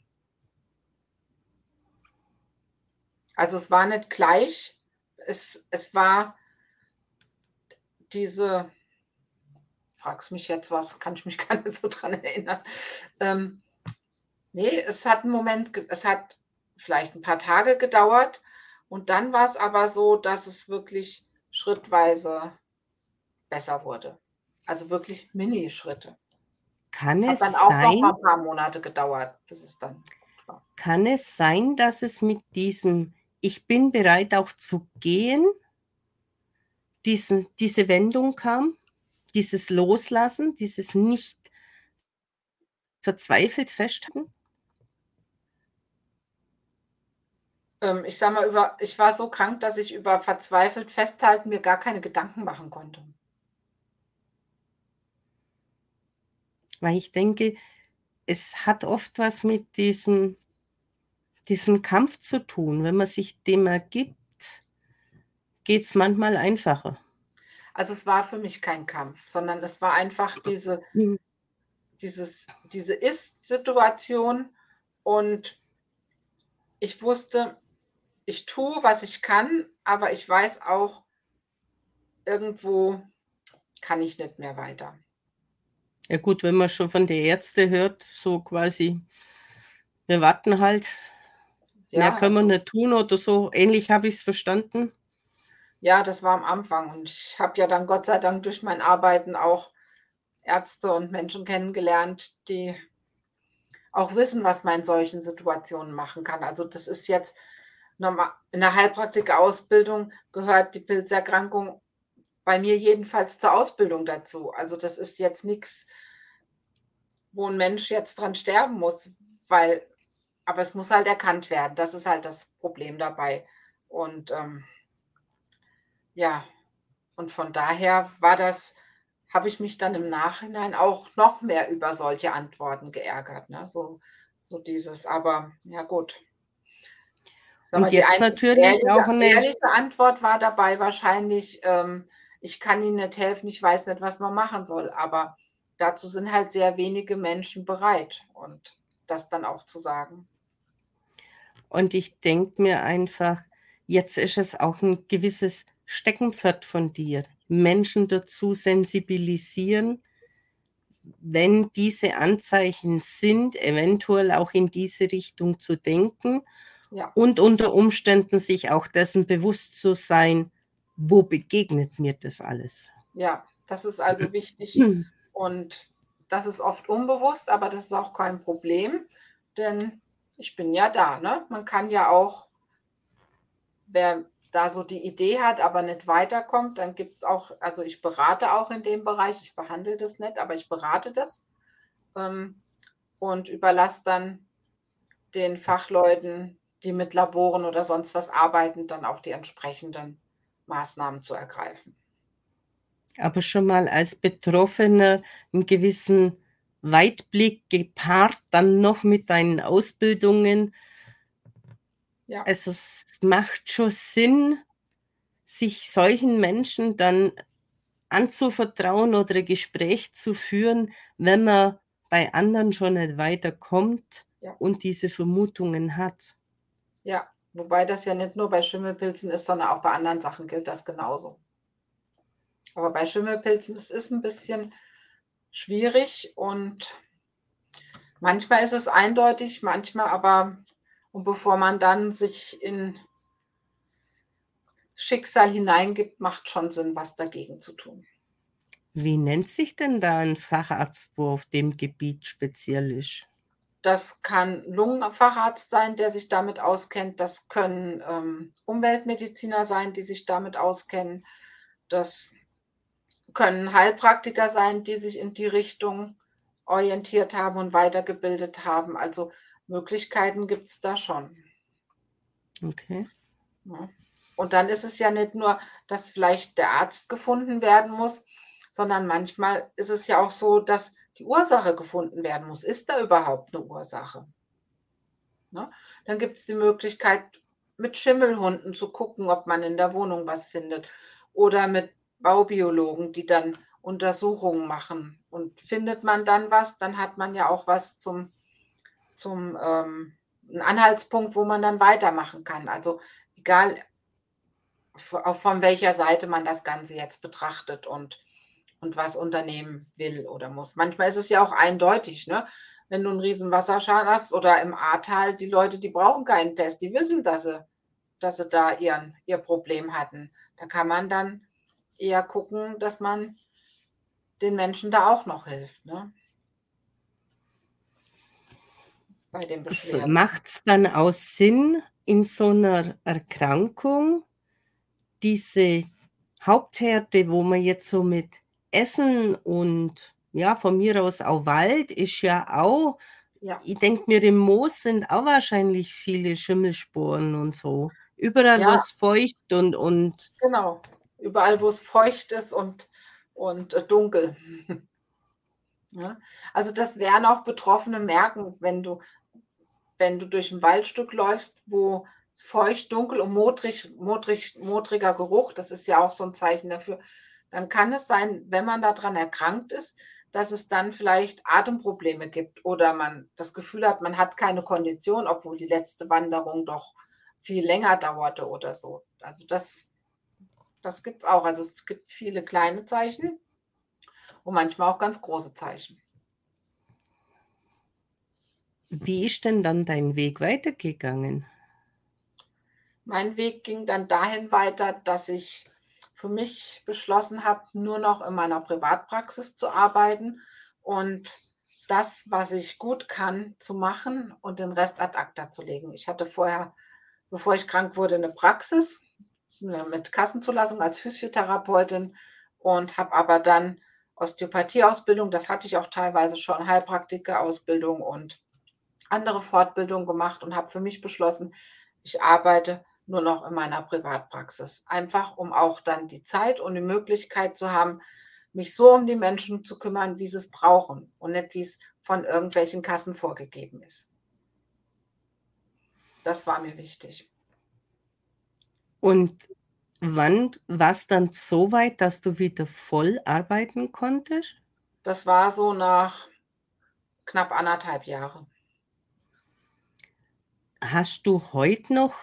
Also es war nicht gleich, es, es war diese, fragst mich jetzt was, kann ich mich gar nicht so dran erinnern. Ähm, nee, es hat einen Moment, es hat vielleicht ein paar Tage gedauert und dann war es aber so, dass es wirklich schrittweise besser wurde. Also wirklich Mini-Schritte. Kann es, es hat dann auch sein, noch ein paar Monate gedauert, bis es dann war. Kann es sein, dass es mit diesem ich bin bereit auch zu gehen, diesen, diese Wendung kam, dieses Loslassen, dieses nicht verzweifelt festhalten? Ähm, ich sag mal, über, ich war so krank, dass ich über verzweifelt festhalten mir gar keine Gedanken machen konnte. Weil ich denke, es hat oft was mit diesem diesen Kampf zu tun. Wenn man sich dem ergibt, geht es manchmal einfacher. Also es war für mich kein Kampf, sondern es war einfach diese, mhm. dieses, diese Ist-Situation und ich wusste, ich tue, was ich kann, aber ich weiß auch, irgendwo kann ich nicht mehr weiter. Ja gut, wenn man schon von den Ärzten hört, so quasi, wir warten halt, Mehr Ja, können wir also nicht tun oder so. Ähnlich habe ich es verstanden. Ja, das war am Anfang und ich habe ja dann Gott sei Dank durch mein Arbeiten auch Ärzte und Menschen kennengelernt, die auch wissen, was man in solchen Situationen machen kann. Also das ist jetzt normal in der Heilpraktikerausbildung gehört die Pilzerkrankung bei mir jedenfalls zur Ausbildung dazu. Also das ist jetzt nichts, wo ein Mensch jetzt dran sterben muss, weil aber es muss halt erkannt werden. Das ist halt das Problem dabei. Und ähm, ja, und von daher war das, habe ich mich dann im Nachhinein auch noch mehr über solche Antworten geärgert. Ne? So, so dieses, aber ja gut. Und mal, jetzt natürlich ehrliche, auch eine ehrliche Antwort war dabei wahrscheinlich, ähm, ich kann Ihnen nicht helfen, ich weiß nicht, was man machen soll. Aber dazu sind halt sehr wenige Menschen bereit und das dann auch zu sagen. Und ich denke mir einfach, jetzt ist es auch ein gewisses Steckenpferd von dir. Menschen dazu sensibilisieren, wenn diese Anzeichen sind, eventuell auch in diese Richtung zu denken Ja. und unter Umständen sich auch dessen bewusst zu sein, wo begegnet mir das alles? Ja, das ist also wichtig und das ist oft unbewusst, aber das ist auch kein Problem, denn ich bin ja da, ne? Man kann ja auch wer da so die Idee hat, aber nicht weiterkommt, dann gibt's auch also, ich berate auch in dem Bereich. Ich behandle das nicht, aber ich berate das, ähm, und überlasse dann den Fachleuten, die mit Laboren oder sonst was arbeiten, dann auch die entsprechenden Maßnahmen zu ergreifen. Aber schon mal als Betroffener 'n gewissen Weitblick gepaart dann noch mit deinen Ausbildungen. Ja. Also, es macht schon Sinn, sich solchen Menschen dann anzuvertrauen oder 'n Gespräch zu führen, wenn man bei anderen schon nicht weiterkommt Ja. und diese Vermutungen hat. Ja, wobei das ja nicht nur bei Schimmelpilzen ist, sondern auch bei anderen Sachen gilt das genauso. Aber bei Schimmelpilzen, es ist 'n bisschen schwierig und manchmal ist es eindeutig, manchmal aber und bevor man dann sich in Schicksal hineingibt, macht schon Sinn, was dagegen zu tun. Wie nennt sich denn da 'n Facharzt, wo auf dem Gebiet speziell ist? Das kann Lungenfacharzt sein, der sich damit auskennt. Das können, ähm, Umweltmediziner sein, die sich damit auskennen. Das können Heilpraktiker sein, die sich in die Richtung orientiert haben und weitergebildet haben. Also, Möglichkeiten gibt's da schon. Okay. Ne? Und dann ist es ja nicht nur, dass vielleicht der Arzt gefunden werden muss, sondern manchmal ist es ja auch so, dass die Ursache gefunden werden muss. Ist da überhaupt 'ne Ursache? Ne? Dann gibt's die Möglichkeit, mit Schimmelhunden zu gucken, ob man in der Wohnung was findet oder mit Baubiologen, die dann Untersuchungen machen. Und findet man dann was, dann hat man ja auch was zum zum, ähm 'n Anhaltspunkt, wo man dann weitermachen kann. Also, egal von welcher Seite man das Ganze jetzt betrachtet und und was unternehmen will oder muss. Manchmal ist es ja auch eindeutig, ne? Wenn du 'n riesen Wasserschaden hast oder im Ahrtal, die Leute, die brauchen keinen Test. Die wissen, dass sie dass sie da ihren ihr Problem hatten. Da kann man dann eher gucken, dass man den Menschen da auch noch hilft, ne? Bei den Beschwerden. macht's dann auch Sinn, in so 'ner Erkrankung diese Hauptherde, wo man jetzt so mit Essen und ja, von mir aus auch Wald ist ja auch Ja. ich denke mir, im Moos sind auch wahrscheinlich viele Schimmelsporen und so. Überall, wo Ja. es feucht und und Genau. Überall, wo's feucht ist und und, äh, dunkel. Ne? Also, das werden auch Betroffene merken, wenn du wenn du durch 'n Waldstück läufst, wo es feucht, dunkel und modrig modrig modriger Geruch, das ist ja auch so 'n Zeichen dafür, dann kann es sein, wenn man da dran erkrankt ist, dass es dann vielleicht Atemprobleme gibt oder man das Gefühl hat, man hat keine Kondition, obwohl die letzte Wanderung doch viel länger dauerte oder so. Also, das das gibt's auch. Also, es gibt viele kleine Zeichen und manchmal auch ganz große Zeichen. Wie ist denn dann dein Weg weitergegangen? Mein Weg ging dann dahin weiter, dass ich für mich beschlossen habe, nur noch in meiner Privatpraxis zu arbeiten und das, was ich gut kann, zu machen und den Rest ad acta zu legen. Ich hatte vorher, bevor ich krank wurde, 'ne Praxis, ne, mit Kassenzulassung als Physiotherapeutin und habe aber dann Osteopathie-Ausbildung das hatte ich auch teilweise schon, Heilpraktikerausbildung und andere Fortbildungen gemacht und habe für mich beschlossen, ich arbeite nur noch in meiner Privatpraxis. Einfach, um auch dann die Zeit und die Möglichkeit zu haben, mich so um die Menschen zu kümmern, wie sie's brauchen und nicht, wie's von irgendwelchen Kassen vorgegeben ist. Das war mir wichtig. Und wann war's dann so weit, dass du wieder voll arbeiten konntest? Das war so nach knapp 1 1/2 Jahre. Hast du heut noch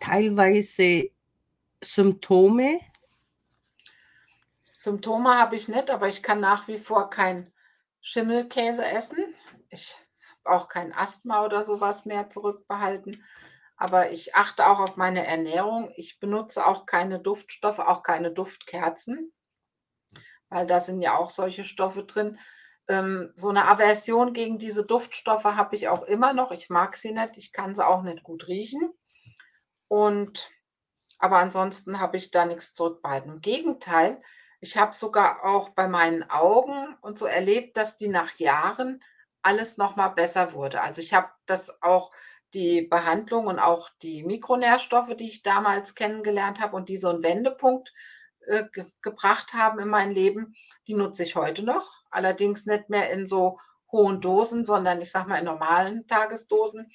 teilweise Symptome? Symptome habe ich nicht, aber ich kann nach wie vor kein Schimmelkäse essen. Ich habe auch kein Asthma oder sowas mehr zurückbehalten. Aber ich achte auch auf meine Ernährung. Ich benutze auch keine Duftstoffe, auch keine Duftkerzen, weil da sind ja auch solche Stoffe drin. Ähm, so eine Aversion gegen diese Duftstoffe habe ich auch immer noch. Ich mag sie nicht, ich kann sie auch nicht gut riechen. Und aber ansonsten habe ich da nichts zurückbehalten. Im Gegenteil, ich habe sogar auch bei meinen Augen und so erlebt, dass die nach Jahren alles noch mal besser wurde. Also, ich habe das auch die Behandlung und auch die Mikronährstoffe, die ich damals kennengelernt habe und die so 'n Wendepunkt, äh, ge gebracht haben in mein Leben, die nutze ich heute noch. Allerdings nicht mehr in so hohen Dosen, sondern ich sage mal in normalen Tagesdosen.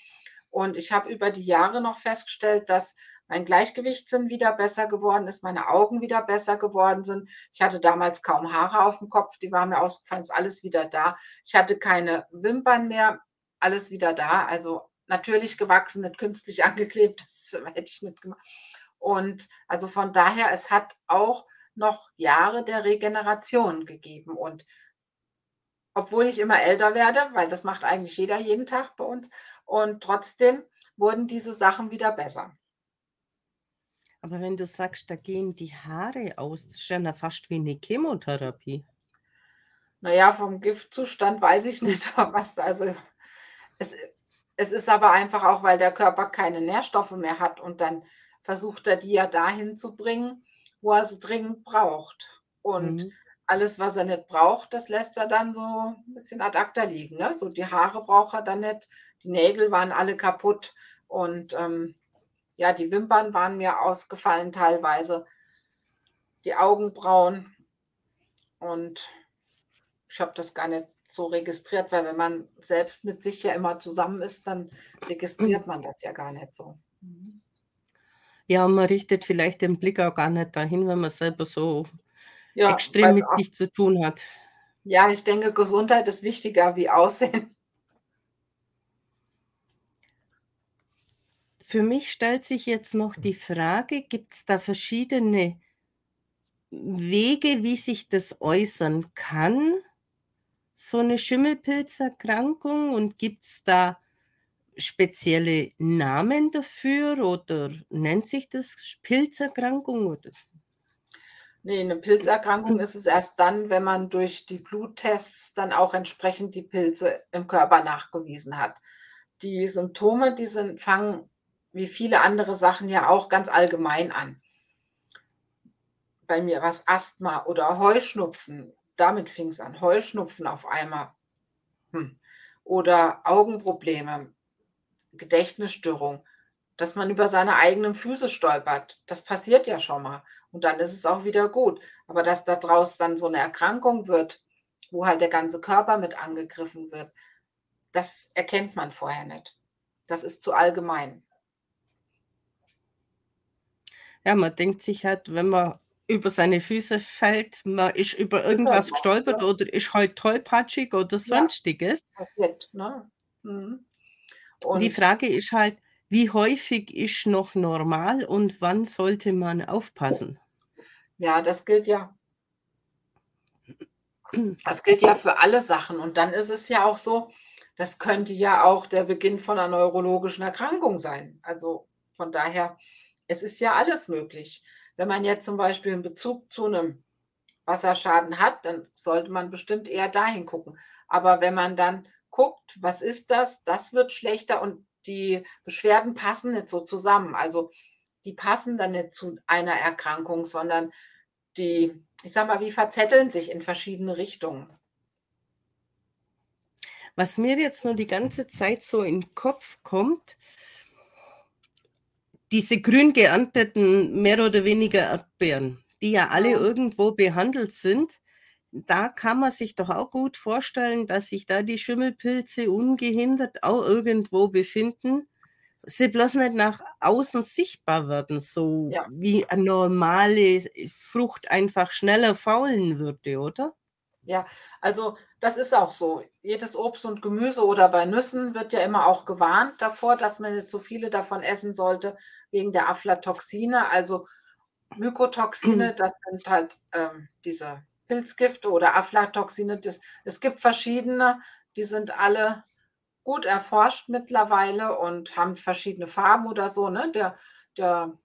Und ich habe über die Jahre noch festgestellt, dass mein Gleichgewichtssinn wieder besser geworden ist, meine Augen wieder besser geworden sind. Ich hatte damals kaum Haare auf dem Kopf, die waren mir ausgefallen, ist alles wieder da. Ich hatte keine Wimpern mehr, alles wieder da. Also natürlich gewachsen, nicht künstlich angeklebt, das hätte ich nicht gemacht. Und also von daher, es hat auch noch Jahre der Regeneration gegeben. Und obwohl ich immer älter werde, weil das macht eigentlich jeder jeden Tag bei uns, und trotzdem wurden diese Sachen wieder besser. Aber wenn du sagst, da gehen die Haare aus, das ist ja fast wie 'ne Chemotherapie. Na ja, vom Giftzustand weiß ich nicht, was also es es ist aber einfach auch, weil der Körper keine Nährstoffe mehr hat und dann versucht er die ja dahin zu bringen, wo er sie dringend braucht. Und Mhm. alles, was er nicht braucht, das lässt er dann so 'n bisschen ad acta liegen, ne? So die Haare braucht er dann nicht, die Nägel waren alle kaputt und, ähm, ja, die Wimpern waren mir ausgefallen teilweise, die Augenbrauen. Und ich habe das gar nicht so registriert, weil wenn man selbst mit sich ja immer zusammen ist, dann registriert man das ja gar nicht so. Ja, und man richtet vielleicht den Blick auch gar nicht dahin, wenn man selber so Ja, extrem mit sich zu tun hat. Ja, ich denke, Gesundheit ist wichtiger wie Aussehen. Für mich stellt sich jetzt noch die Frage, gibt's da verschiedene Wege, wie sich das äußern kann, so 'ne Schimmelpilzerkrankung? Und gibt's da spezielle Namen dafür oder nennt sich das Pilzerkrankung oder Ne, 'ne Pilzerkrankung ist es erst dann, wenn man durch die Bluttests dann auch entsprechend die Pilze im Körper nachgewiesen hat. Die Symptome, die sind fangen wie viele andere Sachen ja auch ganz allgemein an. Bei mir war's Asthma oder Heuschnupfen, damit fing's an. Heuschnupfen auf einmal. Hm. Oder Augenprobleme, Gedächtnisstörung, dass man über seine eigenen Füße stolpert. Das passiert ja schon mal und dann ist es auch wieder gut. Aber dass da draus dann so 'ne Erkrankung wird, wo halt der ganze Körper mit angegriffen wird, das erkennt man vorher nicht. Das ist zu allgemein. Ja, man denkt sich halt, wenn man über seine Füße fällt, man ist über irgendwas gestolpert oder ist halt tollpatschig oder Ja, Sonstiges. passiert, ne? Mhm. Die Frage ist halt, wie häufig ist noch normal und wann sollte man aufpassen? Ja, das gilt ja das gilt ja für alle Sachen. Und dann ist es ja auch so, das könnte ja auch der Beginn von 'ner neurologischen Erkrankung sein. Also, von daher, es ist ja alles möglich. Wenn man jetzt zum Beispiel 'n Bezug zu 'nem Wasserschaden hat, dann sollte man bestimmt eher dahin gucken. Aber wenn man dann guckt: „Was ist das?“ Das wird schlechter und die Beschwerden passen nicht so zusammen. Also, die passen dann nicht zu einer Erkrankung, sondern die ich sage mal, die verzetteln sich in verschiedene Richtungen. Was mir jetzt nur die ganze Zeit so in 'n Kopf kommt diese grün geernteten, mehr oder weniger Erdbeeren, die ja alle irgendwo behandelt sind, da kann man sich doch auch gut vorstellen, dass sich da die Schimmelpilze ungehindert auch irgendwo befinden, sie bloß nicht nach außen sichtbar werden, so Ja. wie eine normale Frucht einfach schneller faulen würde, oder? Ja, also, das ist auch so. Jedes Obst und Gemüse oder bei Nüssen wird ja immer auch gewarnt davor, dass man nicht zu viele davon essen sollte wegen der Aflatoxine. Also, Mykotoxine, das sind halt, ähm, diese Pilzgifte oder Aflatoxine. Das, es gibt verschiedene, die sind alle gut erforscht mittlerweile und haben verschiedene Farben oder so. Ne? Der, der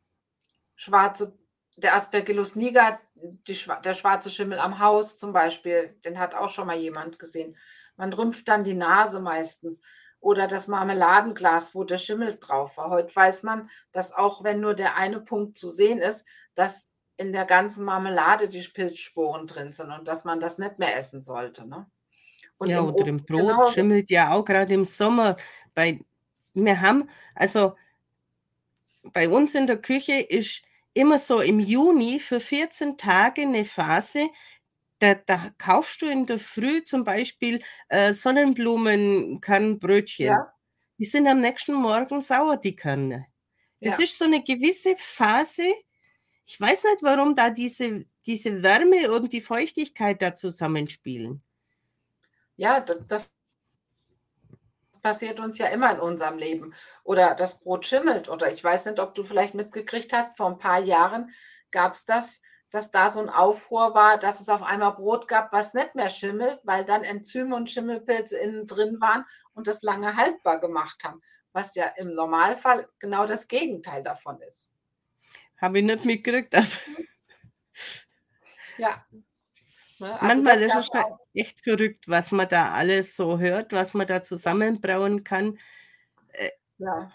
schwarze, der Aspergillus niger, die, der schwarze Schimmel am Haus zum Beispiel, den hat auch schon mal jemand gesehen. Man rümpft dann die Nase meistens. Oder das Marmeladenglas, wo der Schimmel drauf war. Heute weiß man, dass auch wenn nur der eine Punkt zu sehen ist, dass in der ganzen Marmelade die Pilzsporen drin sind und dass man das nicht mehr essen sollte. Ne? Und ja, im oder im Brot genau. schimmelt ja auch gerade im Sommer. Bei, wir haben, also bei uns in der Küche ist immer so im Juni für 14 Tage eine Phase, da, da kaufst du in der Früh zum Beispiel äh, Sonnenblumenkernbrötchen. Ja. Die sind am nächsten Morgen sauer, die Kerne. Das ja. ist so eine gewisse Phase. Ich weiß nicht, warum da diese, diese Wärme und die Feuchtigkeit da zusammenspielen. Ja, das passiert uns ja immer in unserem Leben. Oder das Brot schimmelt. Oder ich weiß nicht, ob du vielleicht mitgekriegt hast, vor ein paar Jahren gab es das, dass da so ein Aufruhr war, dass es auf einmal Brot gab, was nicht mehr schimmelt, weil dann Enzyme und Schimmelpilze innen drin waren und das lange haltbar gemacht haben, was ja im Normalfall genau das Gegenteil davon ist. Habe ich nicht mitgekriegt. ja. Ne, also Manchmal ist es echt verrückt, was man da alles so hört, was man da zusammenbrauen kann. Äh, ja.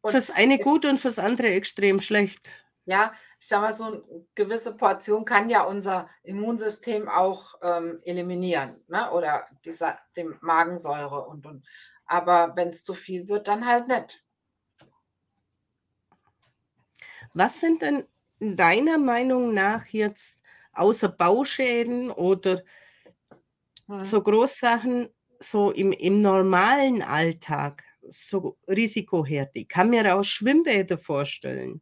Und fürs eine gut und fürs andere extrem schlecht. Ja, ich sage mal, so eine gewisse Portion kann ja unser Immunsystem auch ähm, eliminieren, ne? oder dieser, dem Magensäure und, und. Aber wenn es zu viel wird, dann halt nicht. Was sind denn deiner Meinung nach jetzt außer Bauschäden oder hm. so Großsachen so im, im normalen Alltag so Risikoherde? Ich kann mir auch Schwimmbäder vorstellen.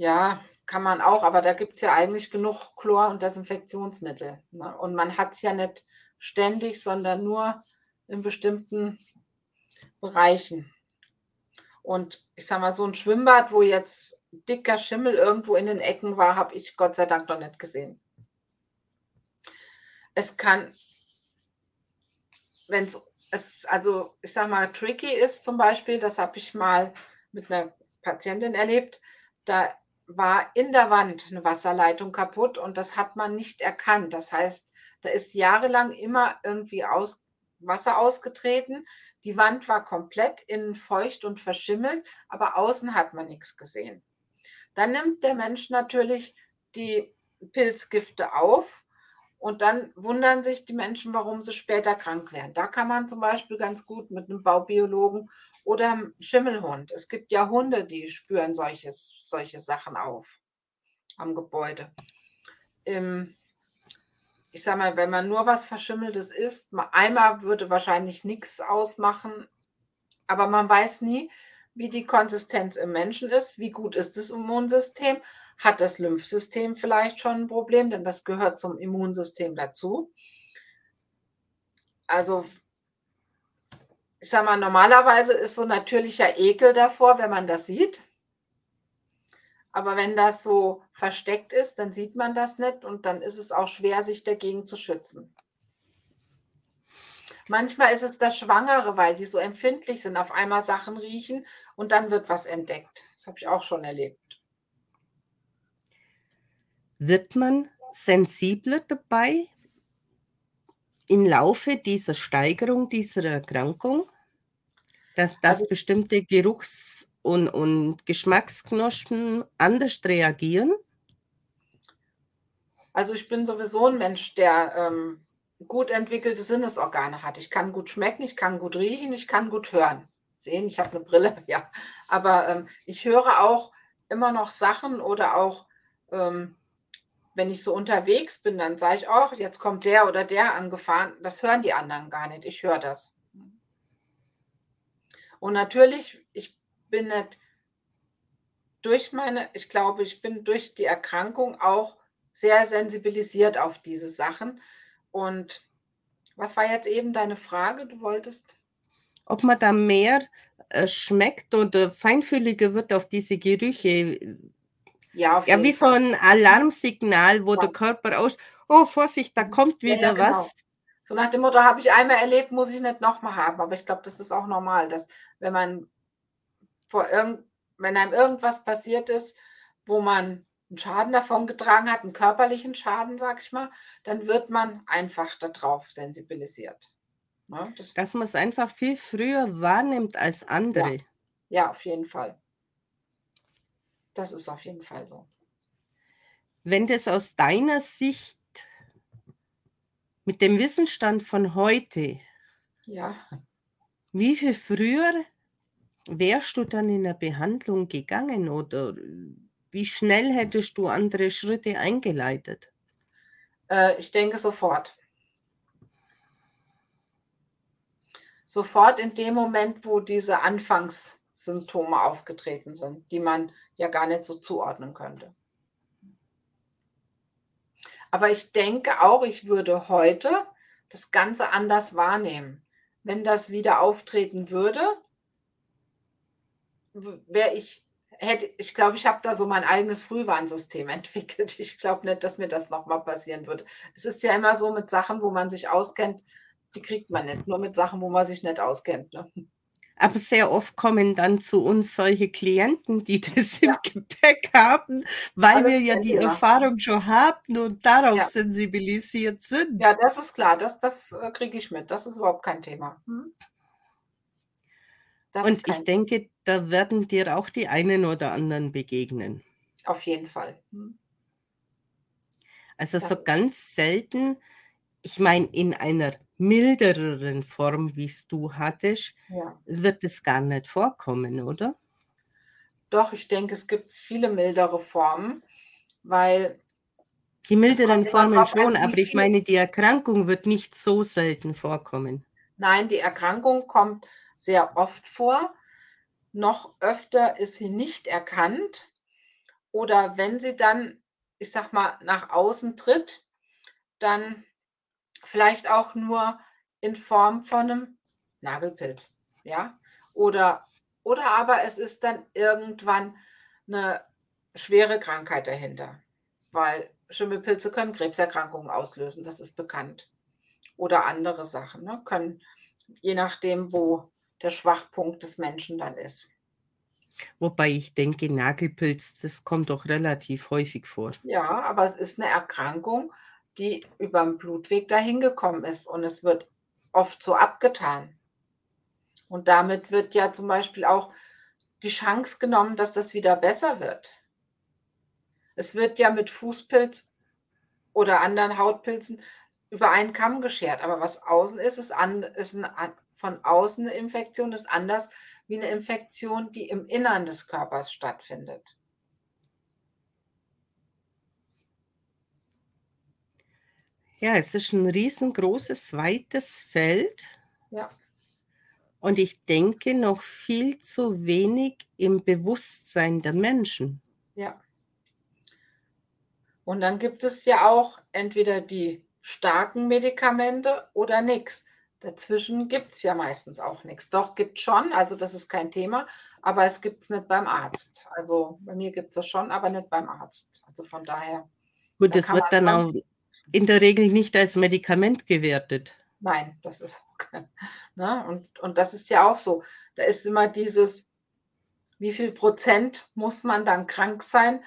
Ja, kann man auch, aber da gibt es ja eigentlich genug Chlor- und Desinfektionsmittel. Ne? Und man hat es ja nicht ständig, sondern nur in bestimmten Bereichen. Und ich sage mal, so ein Schwimmbad, wo jetzt dicker Schimmel irgendwo in den Ecken war, habe ich Gott sei Dank noch nicht gesehen. Es kann, wenn es, also ich sage mal, tricky ist zum Beispiel, das habe ich mal mit einer Patientin erlebt, da war in der Wand eine Wasserleitung kaputt und das hat man nicht erkannt. Das heißt, da ist jahrelang immer irgendwie aus, Wasser ausgetreten. Die Wand war komplett innen feucht und verschimmelt, aber außen hat man nichts gesehen. Dann nimmt der Mensch natürlich die Pilzgifte auf und dann wundern sich die Menschen, warum sie später krank werden. Da kann man zum Beispiel ganz gut mit einem Baubiologen oder Schimmelhund. Es gibt ja Hunde, die spüren solches, solche Sachen auf am Gebäude. Im, ich sage mal, wenn man nur was Verschimmeltes isst, einmal würde wahrscheinlich nichts ausmachen, aber man weiß nie, wie die Konsistenz im Menschen ist, wie gut ist das Immunsystem, hat das Lymphsystem vielleicht schon ein Problem, denn das gehört zum Immunsystem dazu. Also ich sag mal, normalerweise ist so natürlicher Ekel davor, wenn man das sieht. Aber wenn das so versteckt ist, dann sieht man das nicht und dann ist es auch schwer, sich dagegen zu schützen. Manchmal ist es das Schwangere, weil die so empfindlich sind, auf einmal Sachen riechen und dann wird was entdeckt. Das habe ich auch schon erlebt. Wird man sensibler dabei, im Laufe dieser Steigerung dieser Erkrankung, dass, dass also, bestimmte Geruchs- und, und Geschmacksknospen anders reagieren? Also ich bin sowieso ein Mensch, der ähm, gut entwickelte Sinnesorgane hat. Ich kann gut schmecken, ich kann gut riechen, ich kann gut hören. Sehen, ich habe eine Brille, ja. Aber ähm, ich höre auch immer noch Sachen oder auch ähm, wenn ich so unterwegs bin, dann sage ich auch, jetzt kommt der oder der angefahren. Das hören die anderen gar nicht. Ich höre das. Und natürlich, ich bin nicht durch meine, ich glaube, ich bin durch die Erkrankung auch sehr sensibilisiert auf diese Sachen. Und was war jetzt eben deine Frage? Du wolltest. Ob man da mehr äh, schmeckt oder feinfühliger wird auf diese Gerüche, Ja, Ja, wie so Fall. 'n Alarmsignal, wo Ja. der Körper aus „Oh, Vorsicht, da Mhm. kommt Ja, ja, wieder genau. was.“ So nach dem Motto: „Habe ich einmal erlebt, muss ich nicht noch mal haben.“ Aber ich glaube, das ist auch normal, dass wenn man vor irgend wenn einem irgendwas passiert ist, wo man 'n Schaden davongetragen hat, 'n körperlichen Schaden, sage ich mal, dann wird man einfach da drauf sensibilisiert, ne? Das Dass man's einfach viel früher wahrnimmt als Ja. andere. Ja, auf jeden Fall. Das ist auf jeden Fall so. Wenn das aus deiner Sicht mit dem Wissensstand von heute Ja. wie viel früher wärst du dann in 'ne Behandlung gegangen oder wie schnell hättest du andere Schritte eingeleitet? Äh, ich denke sofort. Sofort in dem Moment, wo diese Anfangssymptome aufgetreten sind, die man ja gar nicht so zuordnen könnte. Aber ich denke auch, ich würde heute das Ganze anders wahrnehmen. Wenn das wieder auftreten würde wäre ich hätte ich glaube, ich habe da so mein eigenes Frühwarnsystem entwickelt. Ich glaube nicht, dass mir das noch mal passieren würde. Es ist ja immer so mit Sachen, wo man sich auskennt, die kriegt man nicht, nur mit Sachen, wo man sich nicht auskennt, ne? Aber sehr oft kommen dann zu uns solche Klienten, die das im Ja. Gepäck haben, weil Alles wir ja die Thema. Erfahrung schon haben und darauf Ja. sensibilisiert sind. Ja, das ist klar. Das das, äh, kriege ich mit. Das ist überhaupt kein Thema. Ist Und ich denke, da werden dir auch die einen oder anderen begegnen. Auf jeden Fall. Mhm. Also, Das so ganz selten ich meine, in einer milderen Form, wie's du hattest, Ja. wird es gar nicht vorkommen, oder? Doch, ich denke, es gibt viele mildere Formen, weil Die es milderen Formen schon, wie aber ich meine, die Erkrankung wird nicht so selten vorkommen. Nein, die Erkrankung kommt sehr oft vor. Noch öfter ist sie nicht erkannt oder wenn sie dann, ich sage mal, nach außen tritt, dann vielleicht auch nur in Form von 'nem Nagelpilz, ja? Oder oder aber es ist dann irgendwann 'ne schwere Krankheit dahinter, weil Schimmelpilze können Krebserkrankungen auslösen, das ist bekannt. Oder andere Sachen, ne, können je nachdem, wo der Schwachpunkt des Menschen dann ist. Wobei ich denke, Nagelpilz, das kommt doch relativ häufig vor. Ja, aber es ist 'ne Erkrankung, die überm Blutweg dahin gekommen ist und es wird oft so abgetan. Und damit wird ja zum Beispiel auch die Chance genommen, dass das wieder besser wird. Es wird ja mit Fußpilz oder anderen Hautpilzen über einen Kamm geschert, aber was außen ist, ist an ist an von außen 'ne Infektion ist anders wie 'ne Infektion, die im Innern des Körpers stattfindet. Ja, es ist 'n riesengroßes, weites Feld. Ja. Und ich denke, noch viel zu wenig im Bewusstsein der Menschen. Ja. Und dann gibt es ja auch entweder die starken Medikamente oder nix. Dazwischen gibt's ja meistens auch nix. Doch, gibt's schon, also das ist kein Thema, aber es gibt's nicht beim Arzt. Also, bei mir gibt's das schon, aber nicht beim Arzt. Also, von daher, Gut, da das wird dann schon auch in der Regel nicht als Medikament gewertet. Nein, das ist kein ne? Und und das ist ja auch so. Da ist immer dieses wie viel Prozent muss man dann krank sein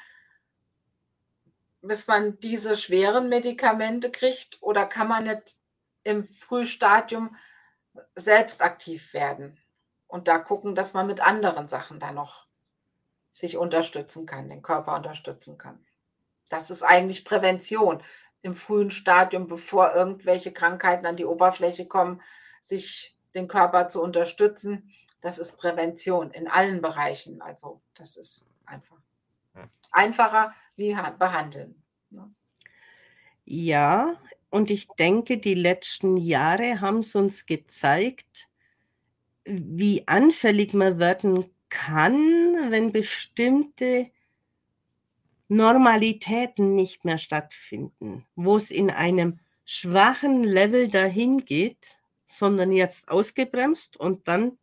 bis man diese schweren Medikamente kriegt oder kann man nicht im Frühstadium selbst aktiv werden und da gucken, dass man mit anderen Sachen da noch sich unterstützen kann, den Körper unterstützen kann. Das ist eigentlich Prävention im frühen Stadium, bevor irgendwelche Krankheiten an die Oberfläche kommen, sich den Körper zu unterstützen. Das ist Prävention in allen Bereichen. Also, das ist einfach einfacher wie ha behandeln, ne? Ja, und ich denke, die letzten Jahre haben's uns gezeigt, wie anfällig man werden kann, wenn bestimmte Normalitäten nicht mehr stattfinden, wo's in einem schwachen Level dahin geht, sondern jetzt ausgebremst und dann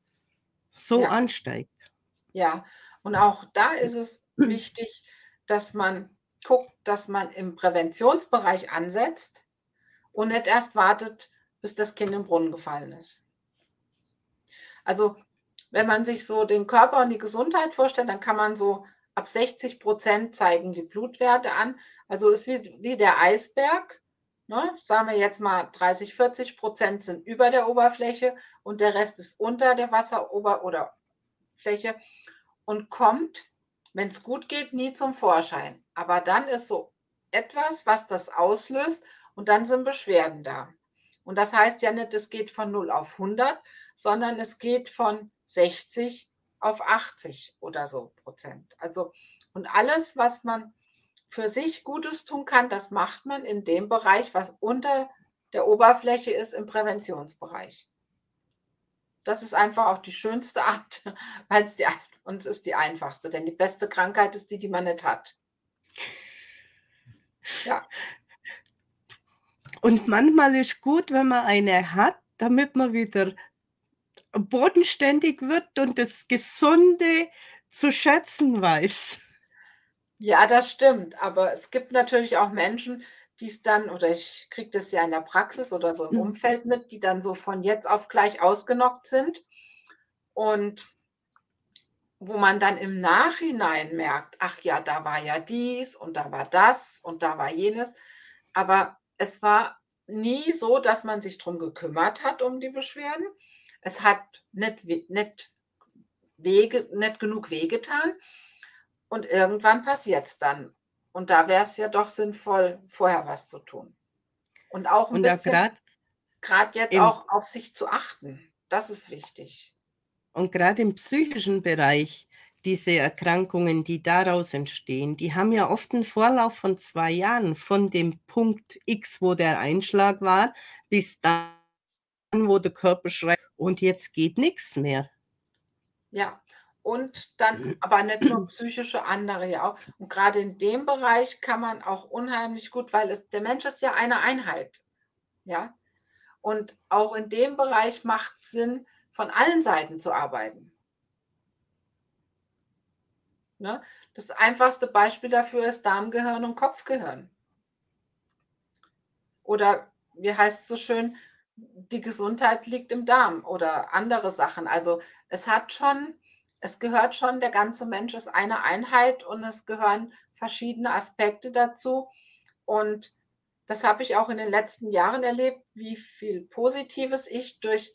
so Ja. ansteigt. Ja, und auch da ist es wichtig, dass man guckt, dass man im Präventionsbereich ansetzt und nicht erst wartet, bis das Kind im Brunnen gefallen ist. Also wenn man sich so den Körper und die Gesundheit vorstellt, dann kann man so ab 60 Prozent zeigen die Blutwerte an. Also ist wie, wie der Eisberg. Ne? Sagen wir jetzt mal 30, 40 Prozent sind über der Oberfläche und der Rest ist unter der Wasserober- oder Fläche und kommt, wenn es gut geht, nie zum Vorschein. Aber dann ist so etwas, was das auslöst und dann sind Beschwerden da. Und das heißt ja nicht, es geht von 0 auf 100, sondern es geht von 60 auf 80 oder so Prozent. Also, und alles, was man für sich Gutes tun kann, das macht man in dem Bereich, was unter der Oberfläche ist, im Präventionsbereich. Das ist einfach auch die schönste Art, weil es die, und es ist die einfachste, denn die beste Krankheit ist die, die man nicht hat. Ja. Und manchmal ist gut, wenn man eine hat, damit man wieder bodenständig wird und das Gesunde zu schätzen weiß. Ja, das stimmt. Aber es gibt natürlich auch Menschen, die es dann, oder ich kriege das ja in der Praxis oder so im mhm. Umfeld mit, die dann so von jetzt auf gleich ausgenockt sind. Und wo man dann im Nachhinein merkt, ach ja, da war ja dies und da war das und da war jenes. Aber es war nie so, dass man sich darum gekümmert hat, um die Beschwerden. Es hat nicht, nicht, Wege, nicht genug wehgetan. Und irgendwann passiert es dann. Und da wäre es ja doch sinnvoll, vorher was zu tun. Und auch ein und bisschen, gerade jetzt auch auf sich zu achten. Das ist wichtig. Und gerade im psychischen Bereich, diese Erkrankungen, die daraus entstehen, die haben ja oft einen Vorlauf von zwei Jahren, von dem Punkt X, wo der Einschlag war, bis dann, wo der Körper schreit, und jetzt geht nichts mehr. Ja, und dann aber nicht nur psychische, andere ja auch. Und gerade in dem Bereich kann man auch unheimlich gut, weil es, der Mensch ist ja eine Einheit. Ja. Und auch in dem Bereich macht es Sinn, von allen Seiten zu arbeiten. Ne? Das einfachste Beispiel dafür ist Darmgehirn und Kopfgehirn. Oder wie heißt es so schön, die Gesundheit liegt im Darm oder andere Sachen. Also es hat schon, es gehört schon, der ganze Mensch ist eine Einheit und es gehören verschiedene Aspekte dazu. Und das habe ich auch in den letzten Jahren erlebt, wie viel Positives ich durch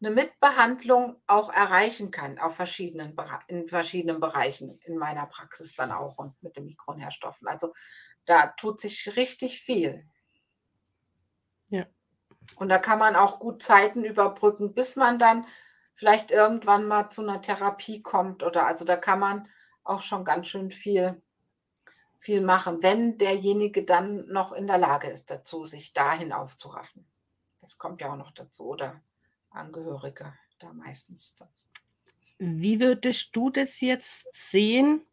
eine Mitbehandlung auch erreichen kann auf verschiedenen, in verschiedenen Bereichen in meiner Praxis dann auch und mit den Mikronährstoffen. Also da tut sich richtig viel. Ja. Und da kann man auch gut Zeiten überbrücken, bis man dann vielleicht irgendwann mal zu einer Therapie kommt oder also da kann man auch schon ganz schön viel viel machen, wenn derjenige dann noch in der Lage ist dazu, sich dahin aufzuraffen. Das kommt ja auch noch dazu, oder? Angehörige da meistens. Wie würdest du das jetzt sehen?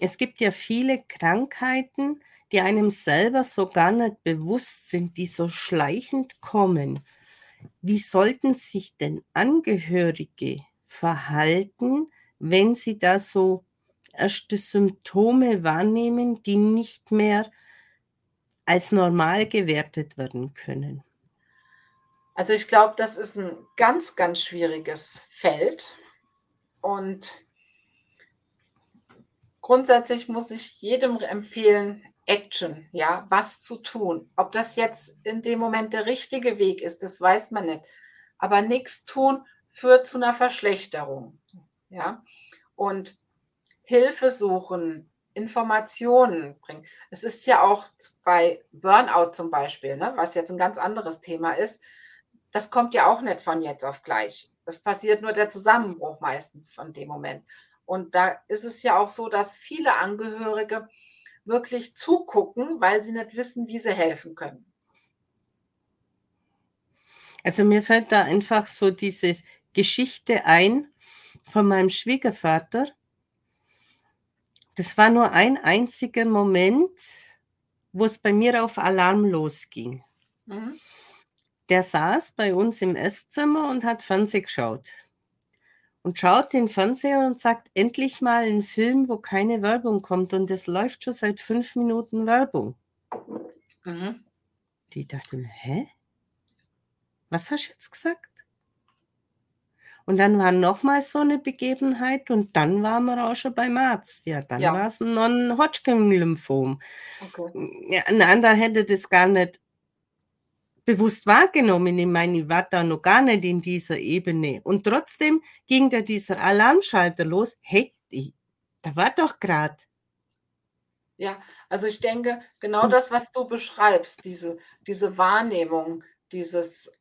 Es gibt ja viele Krankheiten, die einem selber so gar nicht bewusst sind, die so schleichend kommen. Wie sollten sich denn Angehörige verhalten, wenn sie da so erste Symptome wahrnehmen, die nicht mehr als normal gewertet werden können? Also ich glaube, das ist ein ganz, ganz schwieriges Feld. Und grundsätzlich muss ich jedem empfehlen, Action, ja, was zu tun. Ob das jetzt in dem Moment der richtige Weg ist, das weiß man nicht. Aber nichts tun führt zu einer Verschlechterung, ja. Und Hilfe suchen, Informationen bringen. Es ist ja auch bei Burnout zum Beispiel, ne, was jetzt ein ganz anderes Thema ist, das kommt ja auch nicht von jetzt auf gleich. Das passiert nur der Zusammenbruch meistens von dem Moment. Und da ist es ja auch so, dass viele Angehörige wirklich zugucken, weil sie nicht wissen, wie sie helfen können. Also mir fällt da einfach so diese Geschichte ein von meinem Schwiegervater. Das war nur ein einziger Moment, wo es bei mir auf Alarm losging. Mhm. Der saß bei uns im Esszimmer und hat Fernsehen geschaut. Und schaut den Fernseher und sagt: „Endlich mal 'n Film, wo keine Werbung kommt“, und es läuft schon seit 5 Minuten Werbung. Mhm. Die dachte mir: „Hä? Was hast du jetzt gesagt?“ Und dann war noch mal so 'ne Begebenheit und dann waren wir auch schon beim Arzt. Ja, dann Ja. war's 'n Non-Hodgkin-Lymphom. Okay. Ja, 'n anderer hätte das gar nicht bewusst wahrgenommen. Ich meine, ich war da noch gar nicht in dieser Ebene. Und trotzdem ging da dieser Alarmschalter los: „Hey, ich da war doch grad“ Ja, also ich denke, genau das, was du beschreibst, diese diese Wahrnehmung, dieses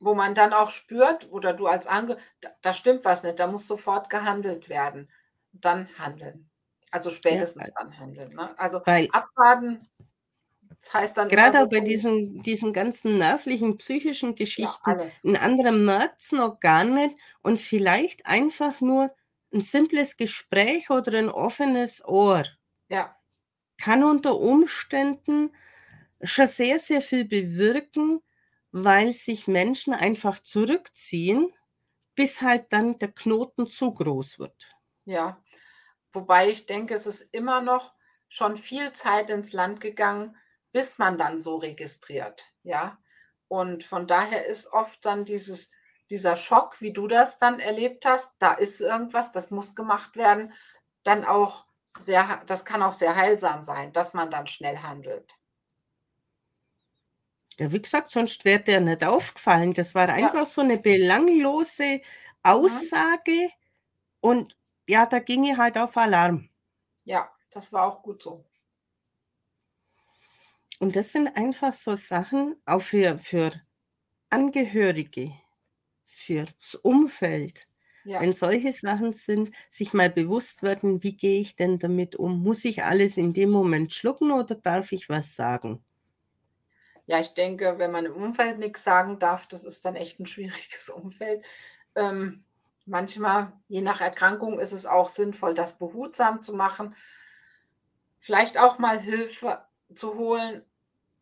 wo man dann auch spürt oder du als Ange da da stimmt was nicht, da muss sofort gehandelt werden. Dann handeln. Also Ja, spätestens weil dann handeln, ne? Also weil abwarten, das heißt dann immer grad so auch bei diesen diesen ganzen nervlichen, psychischen Ja, Geschichten, alles. 'n anderer merkt's noch gar nicht und vielleicht einfach nur 'n simples Gespräch oder 'n offenes Ohr Ja. kann unter Umständen schon sehr, sehr viel bewirken, weil sich Menschen einfach zurückziehen, bis halt dann der Knoten zu groß wird. Ja. Wobei ich denke, es ist immer noch schon viel Zeit ins Land gegangen, bis man dann so registriert, ja? Und von daher ist oft dann dieses dieser Schock, wie du das dann erlebt hast, da ist irgendwas, das muss gemacht werden, dann auch sehr das kann auch sehr heilsam sein, dass man dann schnell handelt. Ja, wie gesagt, sonst wäre der nicht aufgefallen. Das war Ja. einfach so 'ne belanglose Mhm. Aussage und ja, da ging ich halt auf Alarm. Ja, das war auch gut so. Und das sind einfach so Sachen, auch für für Angehörige, für's Umfeld. Ja. Wenn solche Sachen sind, sich mal bewusst werden: „Wie gehe ich denn damit um? Muss ich alles in dem Moment schlucken oder darf ich was sagen?“ Ja, ich denke, wenn man im Umfeld nix sagen darf, das ist dann echt 'n schwieriges Umfeld. Ähm, manchmal, je nach Erkrankung, ist es auch sinnvoll, das behutsam zu machen. Vielleicht auch mal Hilfe zu holen,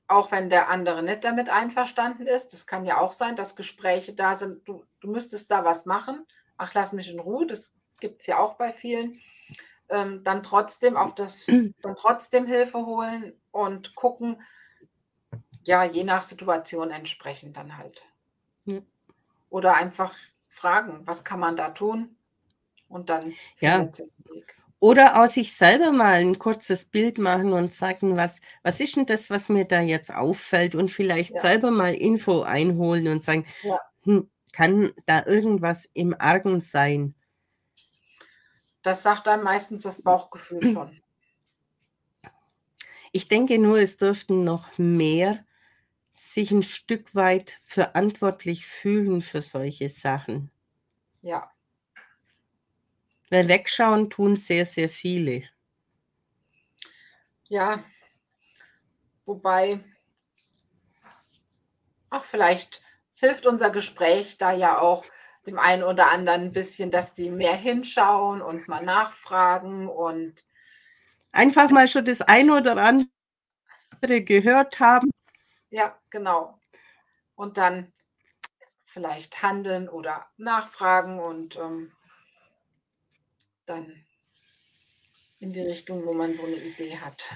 auch wenn der andere nicht damit einverstanden ist. Das kann ja auch sein, dass Gespräche da sind: „Du du müsstest da was machen. Ach, lass mich in Ruhe.“ Das gibt's ja auch bei vielen. Ähm, dann trotzdem auf das dann trotzdem Hilfe holen und gucken ja, je nach Situation entsprechend dann halt. Ja. Oder einfach fragen: „Was kann man da tun?“ Und dann Ja. Weg. Oder auch sich selber mal 'n kurzes Bild machen und sagen: „Was was ist 'n das, was mir da jetzt auffällt?“ Und vielleicht Ja. selber mal Info einholen und sagen: Ja. „Hm, kann da irgendwas im Argen sein?“ Das sagt einem meistens das Bauchgefühl schon. Ich denke nur, es dürften noch mehr sich 'n Stück weit verantwortlich fühlen für solche Sachen. Ja. Weil wegschauen tun sehr, sehr viele. Ja. Wobei ach, vielleicht hilft unser Gespräch da ja auch dem einen oder anderen 'n bisschen, dass die mehr hinschauen und mal nachfragen und Einfach mal schon das eine oder andere gehört haben. Ja, genau. Und dann vielleicht handeln oder nachfragen und, ähm dann in die Richtung, wo man so 'ne Idee hat.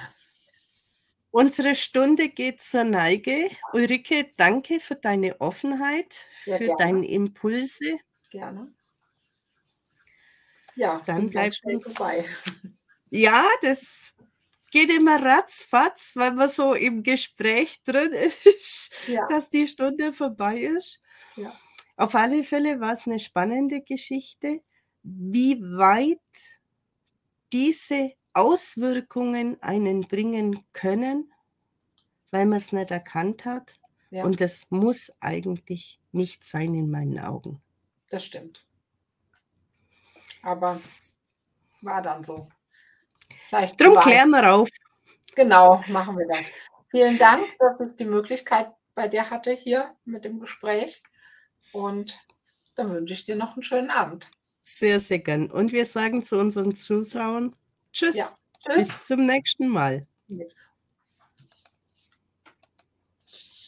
Unsere Stunde geht zur Neige. Ulrike, danke für deine Offenheit, Sehr für gerne. deine Impulse. Gerne. Ja, Dann bleibt uns vorbei. ja, das geht immer ratzfatz, wenn man so im Gespräch drin ist, Ja. dass die Stunde vorbei ist. Ja. Auf alle Fälle war's 'ne spannende Geschichte, wie weit diese Auswirkungen einen bringen können, weil man's nicht erkannt hat. Ja. Und das muss eigentlich nicht sein in meinen Augen. Das stimmt. Aber S war dann so. Vielleicht Drum war klären wir auf. Genau, machen wir das. Vielen Dank, dass ich die Möglichkeit bei dir hatte hier mit dem Gespräch. Und dann wünsche ich dir noch 'n schönen Abend. Sehr, sehr gern. Und wir sagen zu unseren Zuschauern: Ja. „Tschüss, Tschüss. bis zum nächsten Mal.“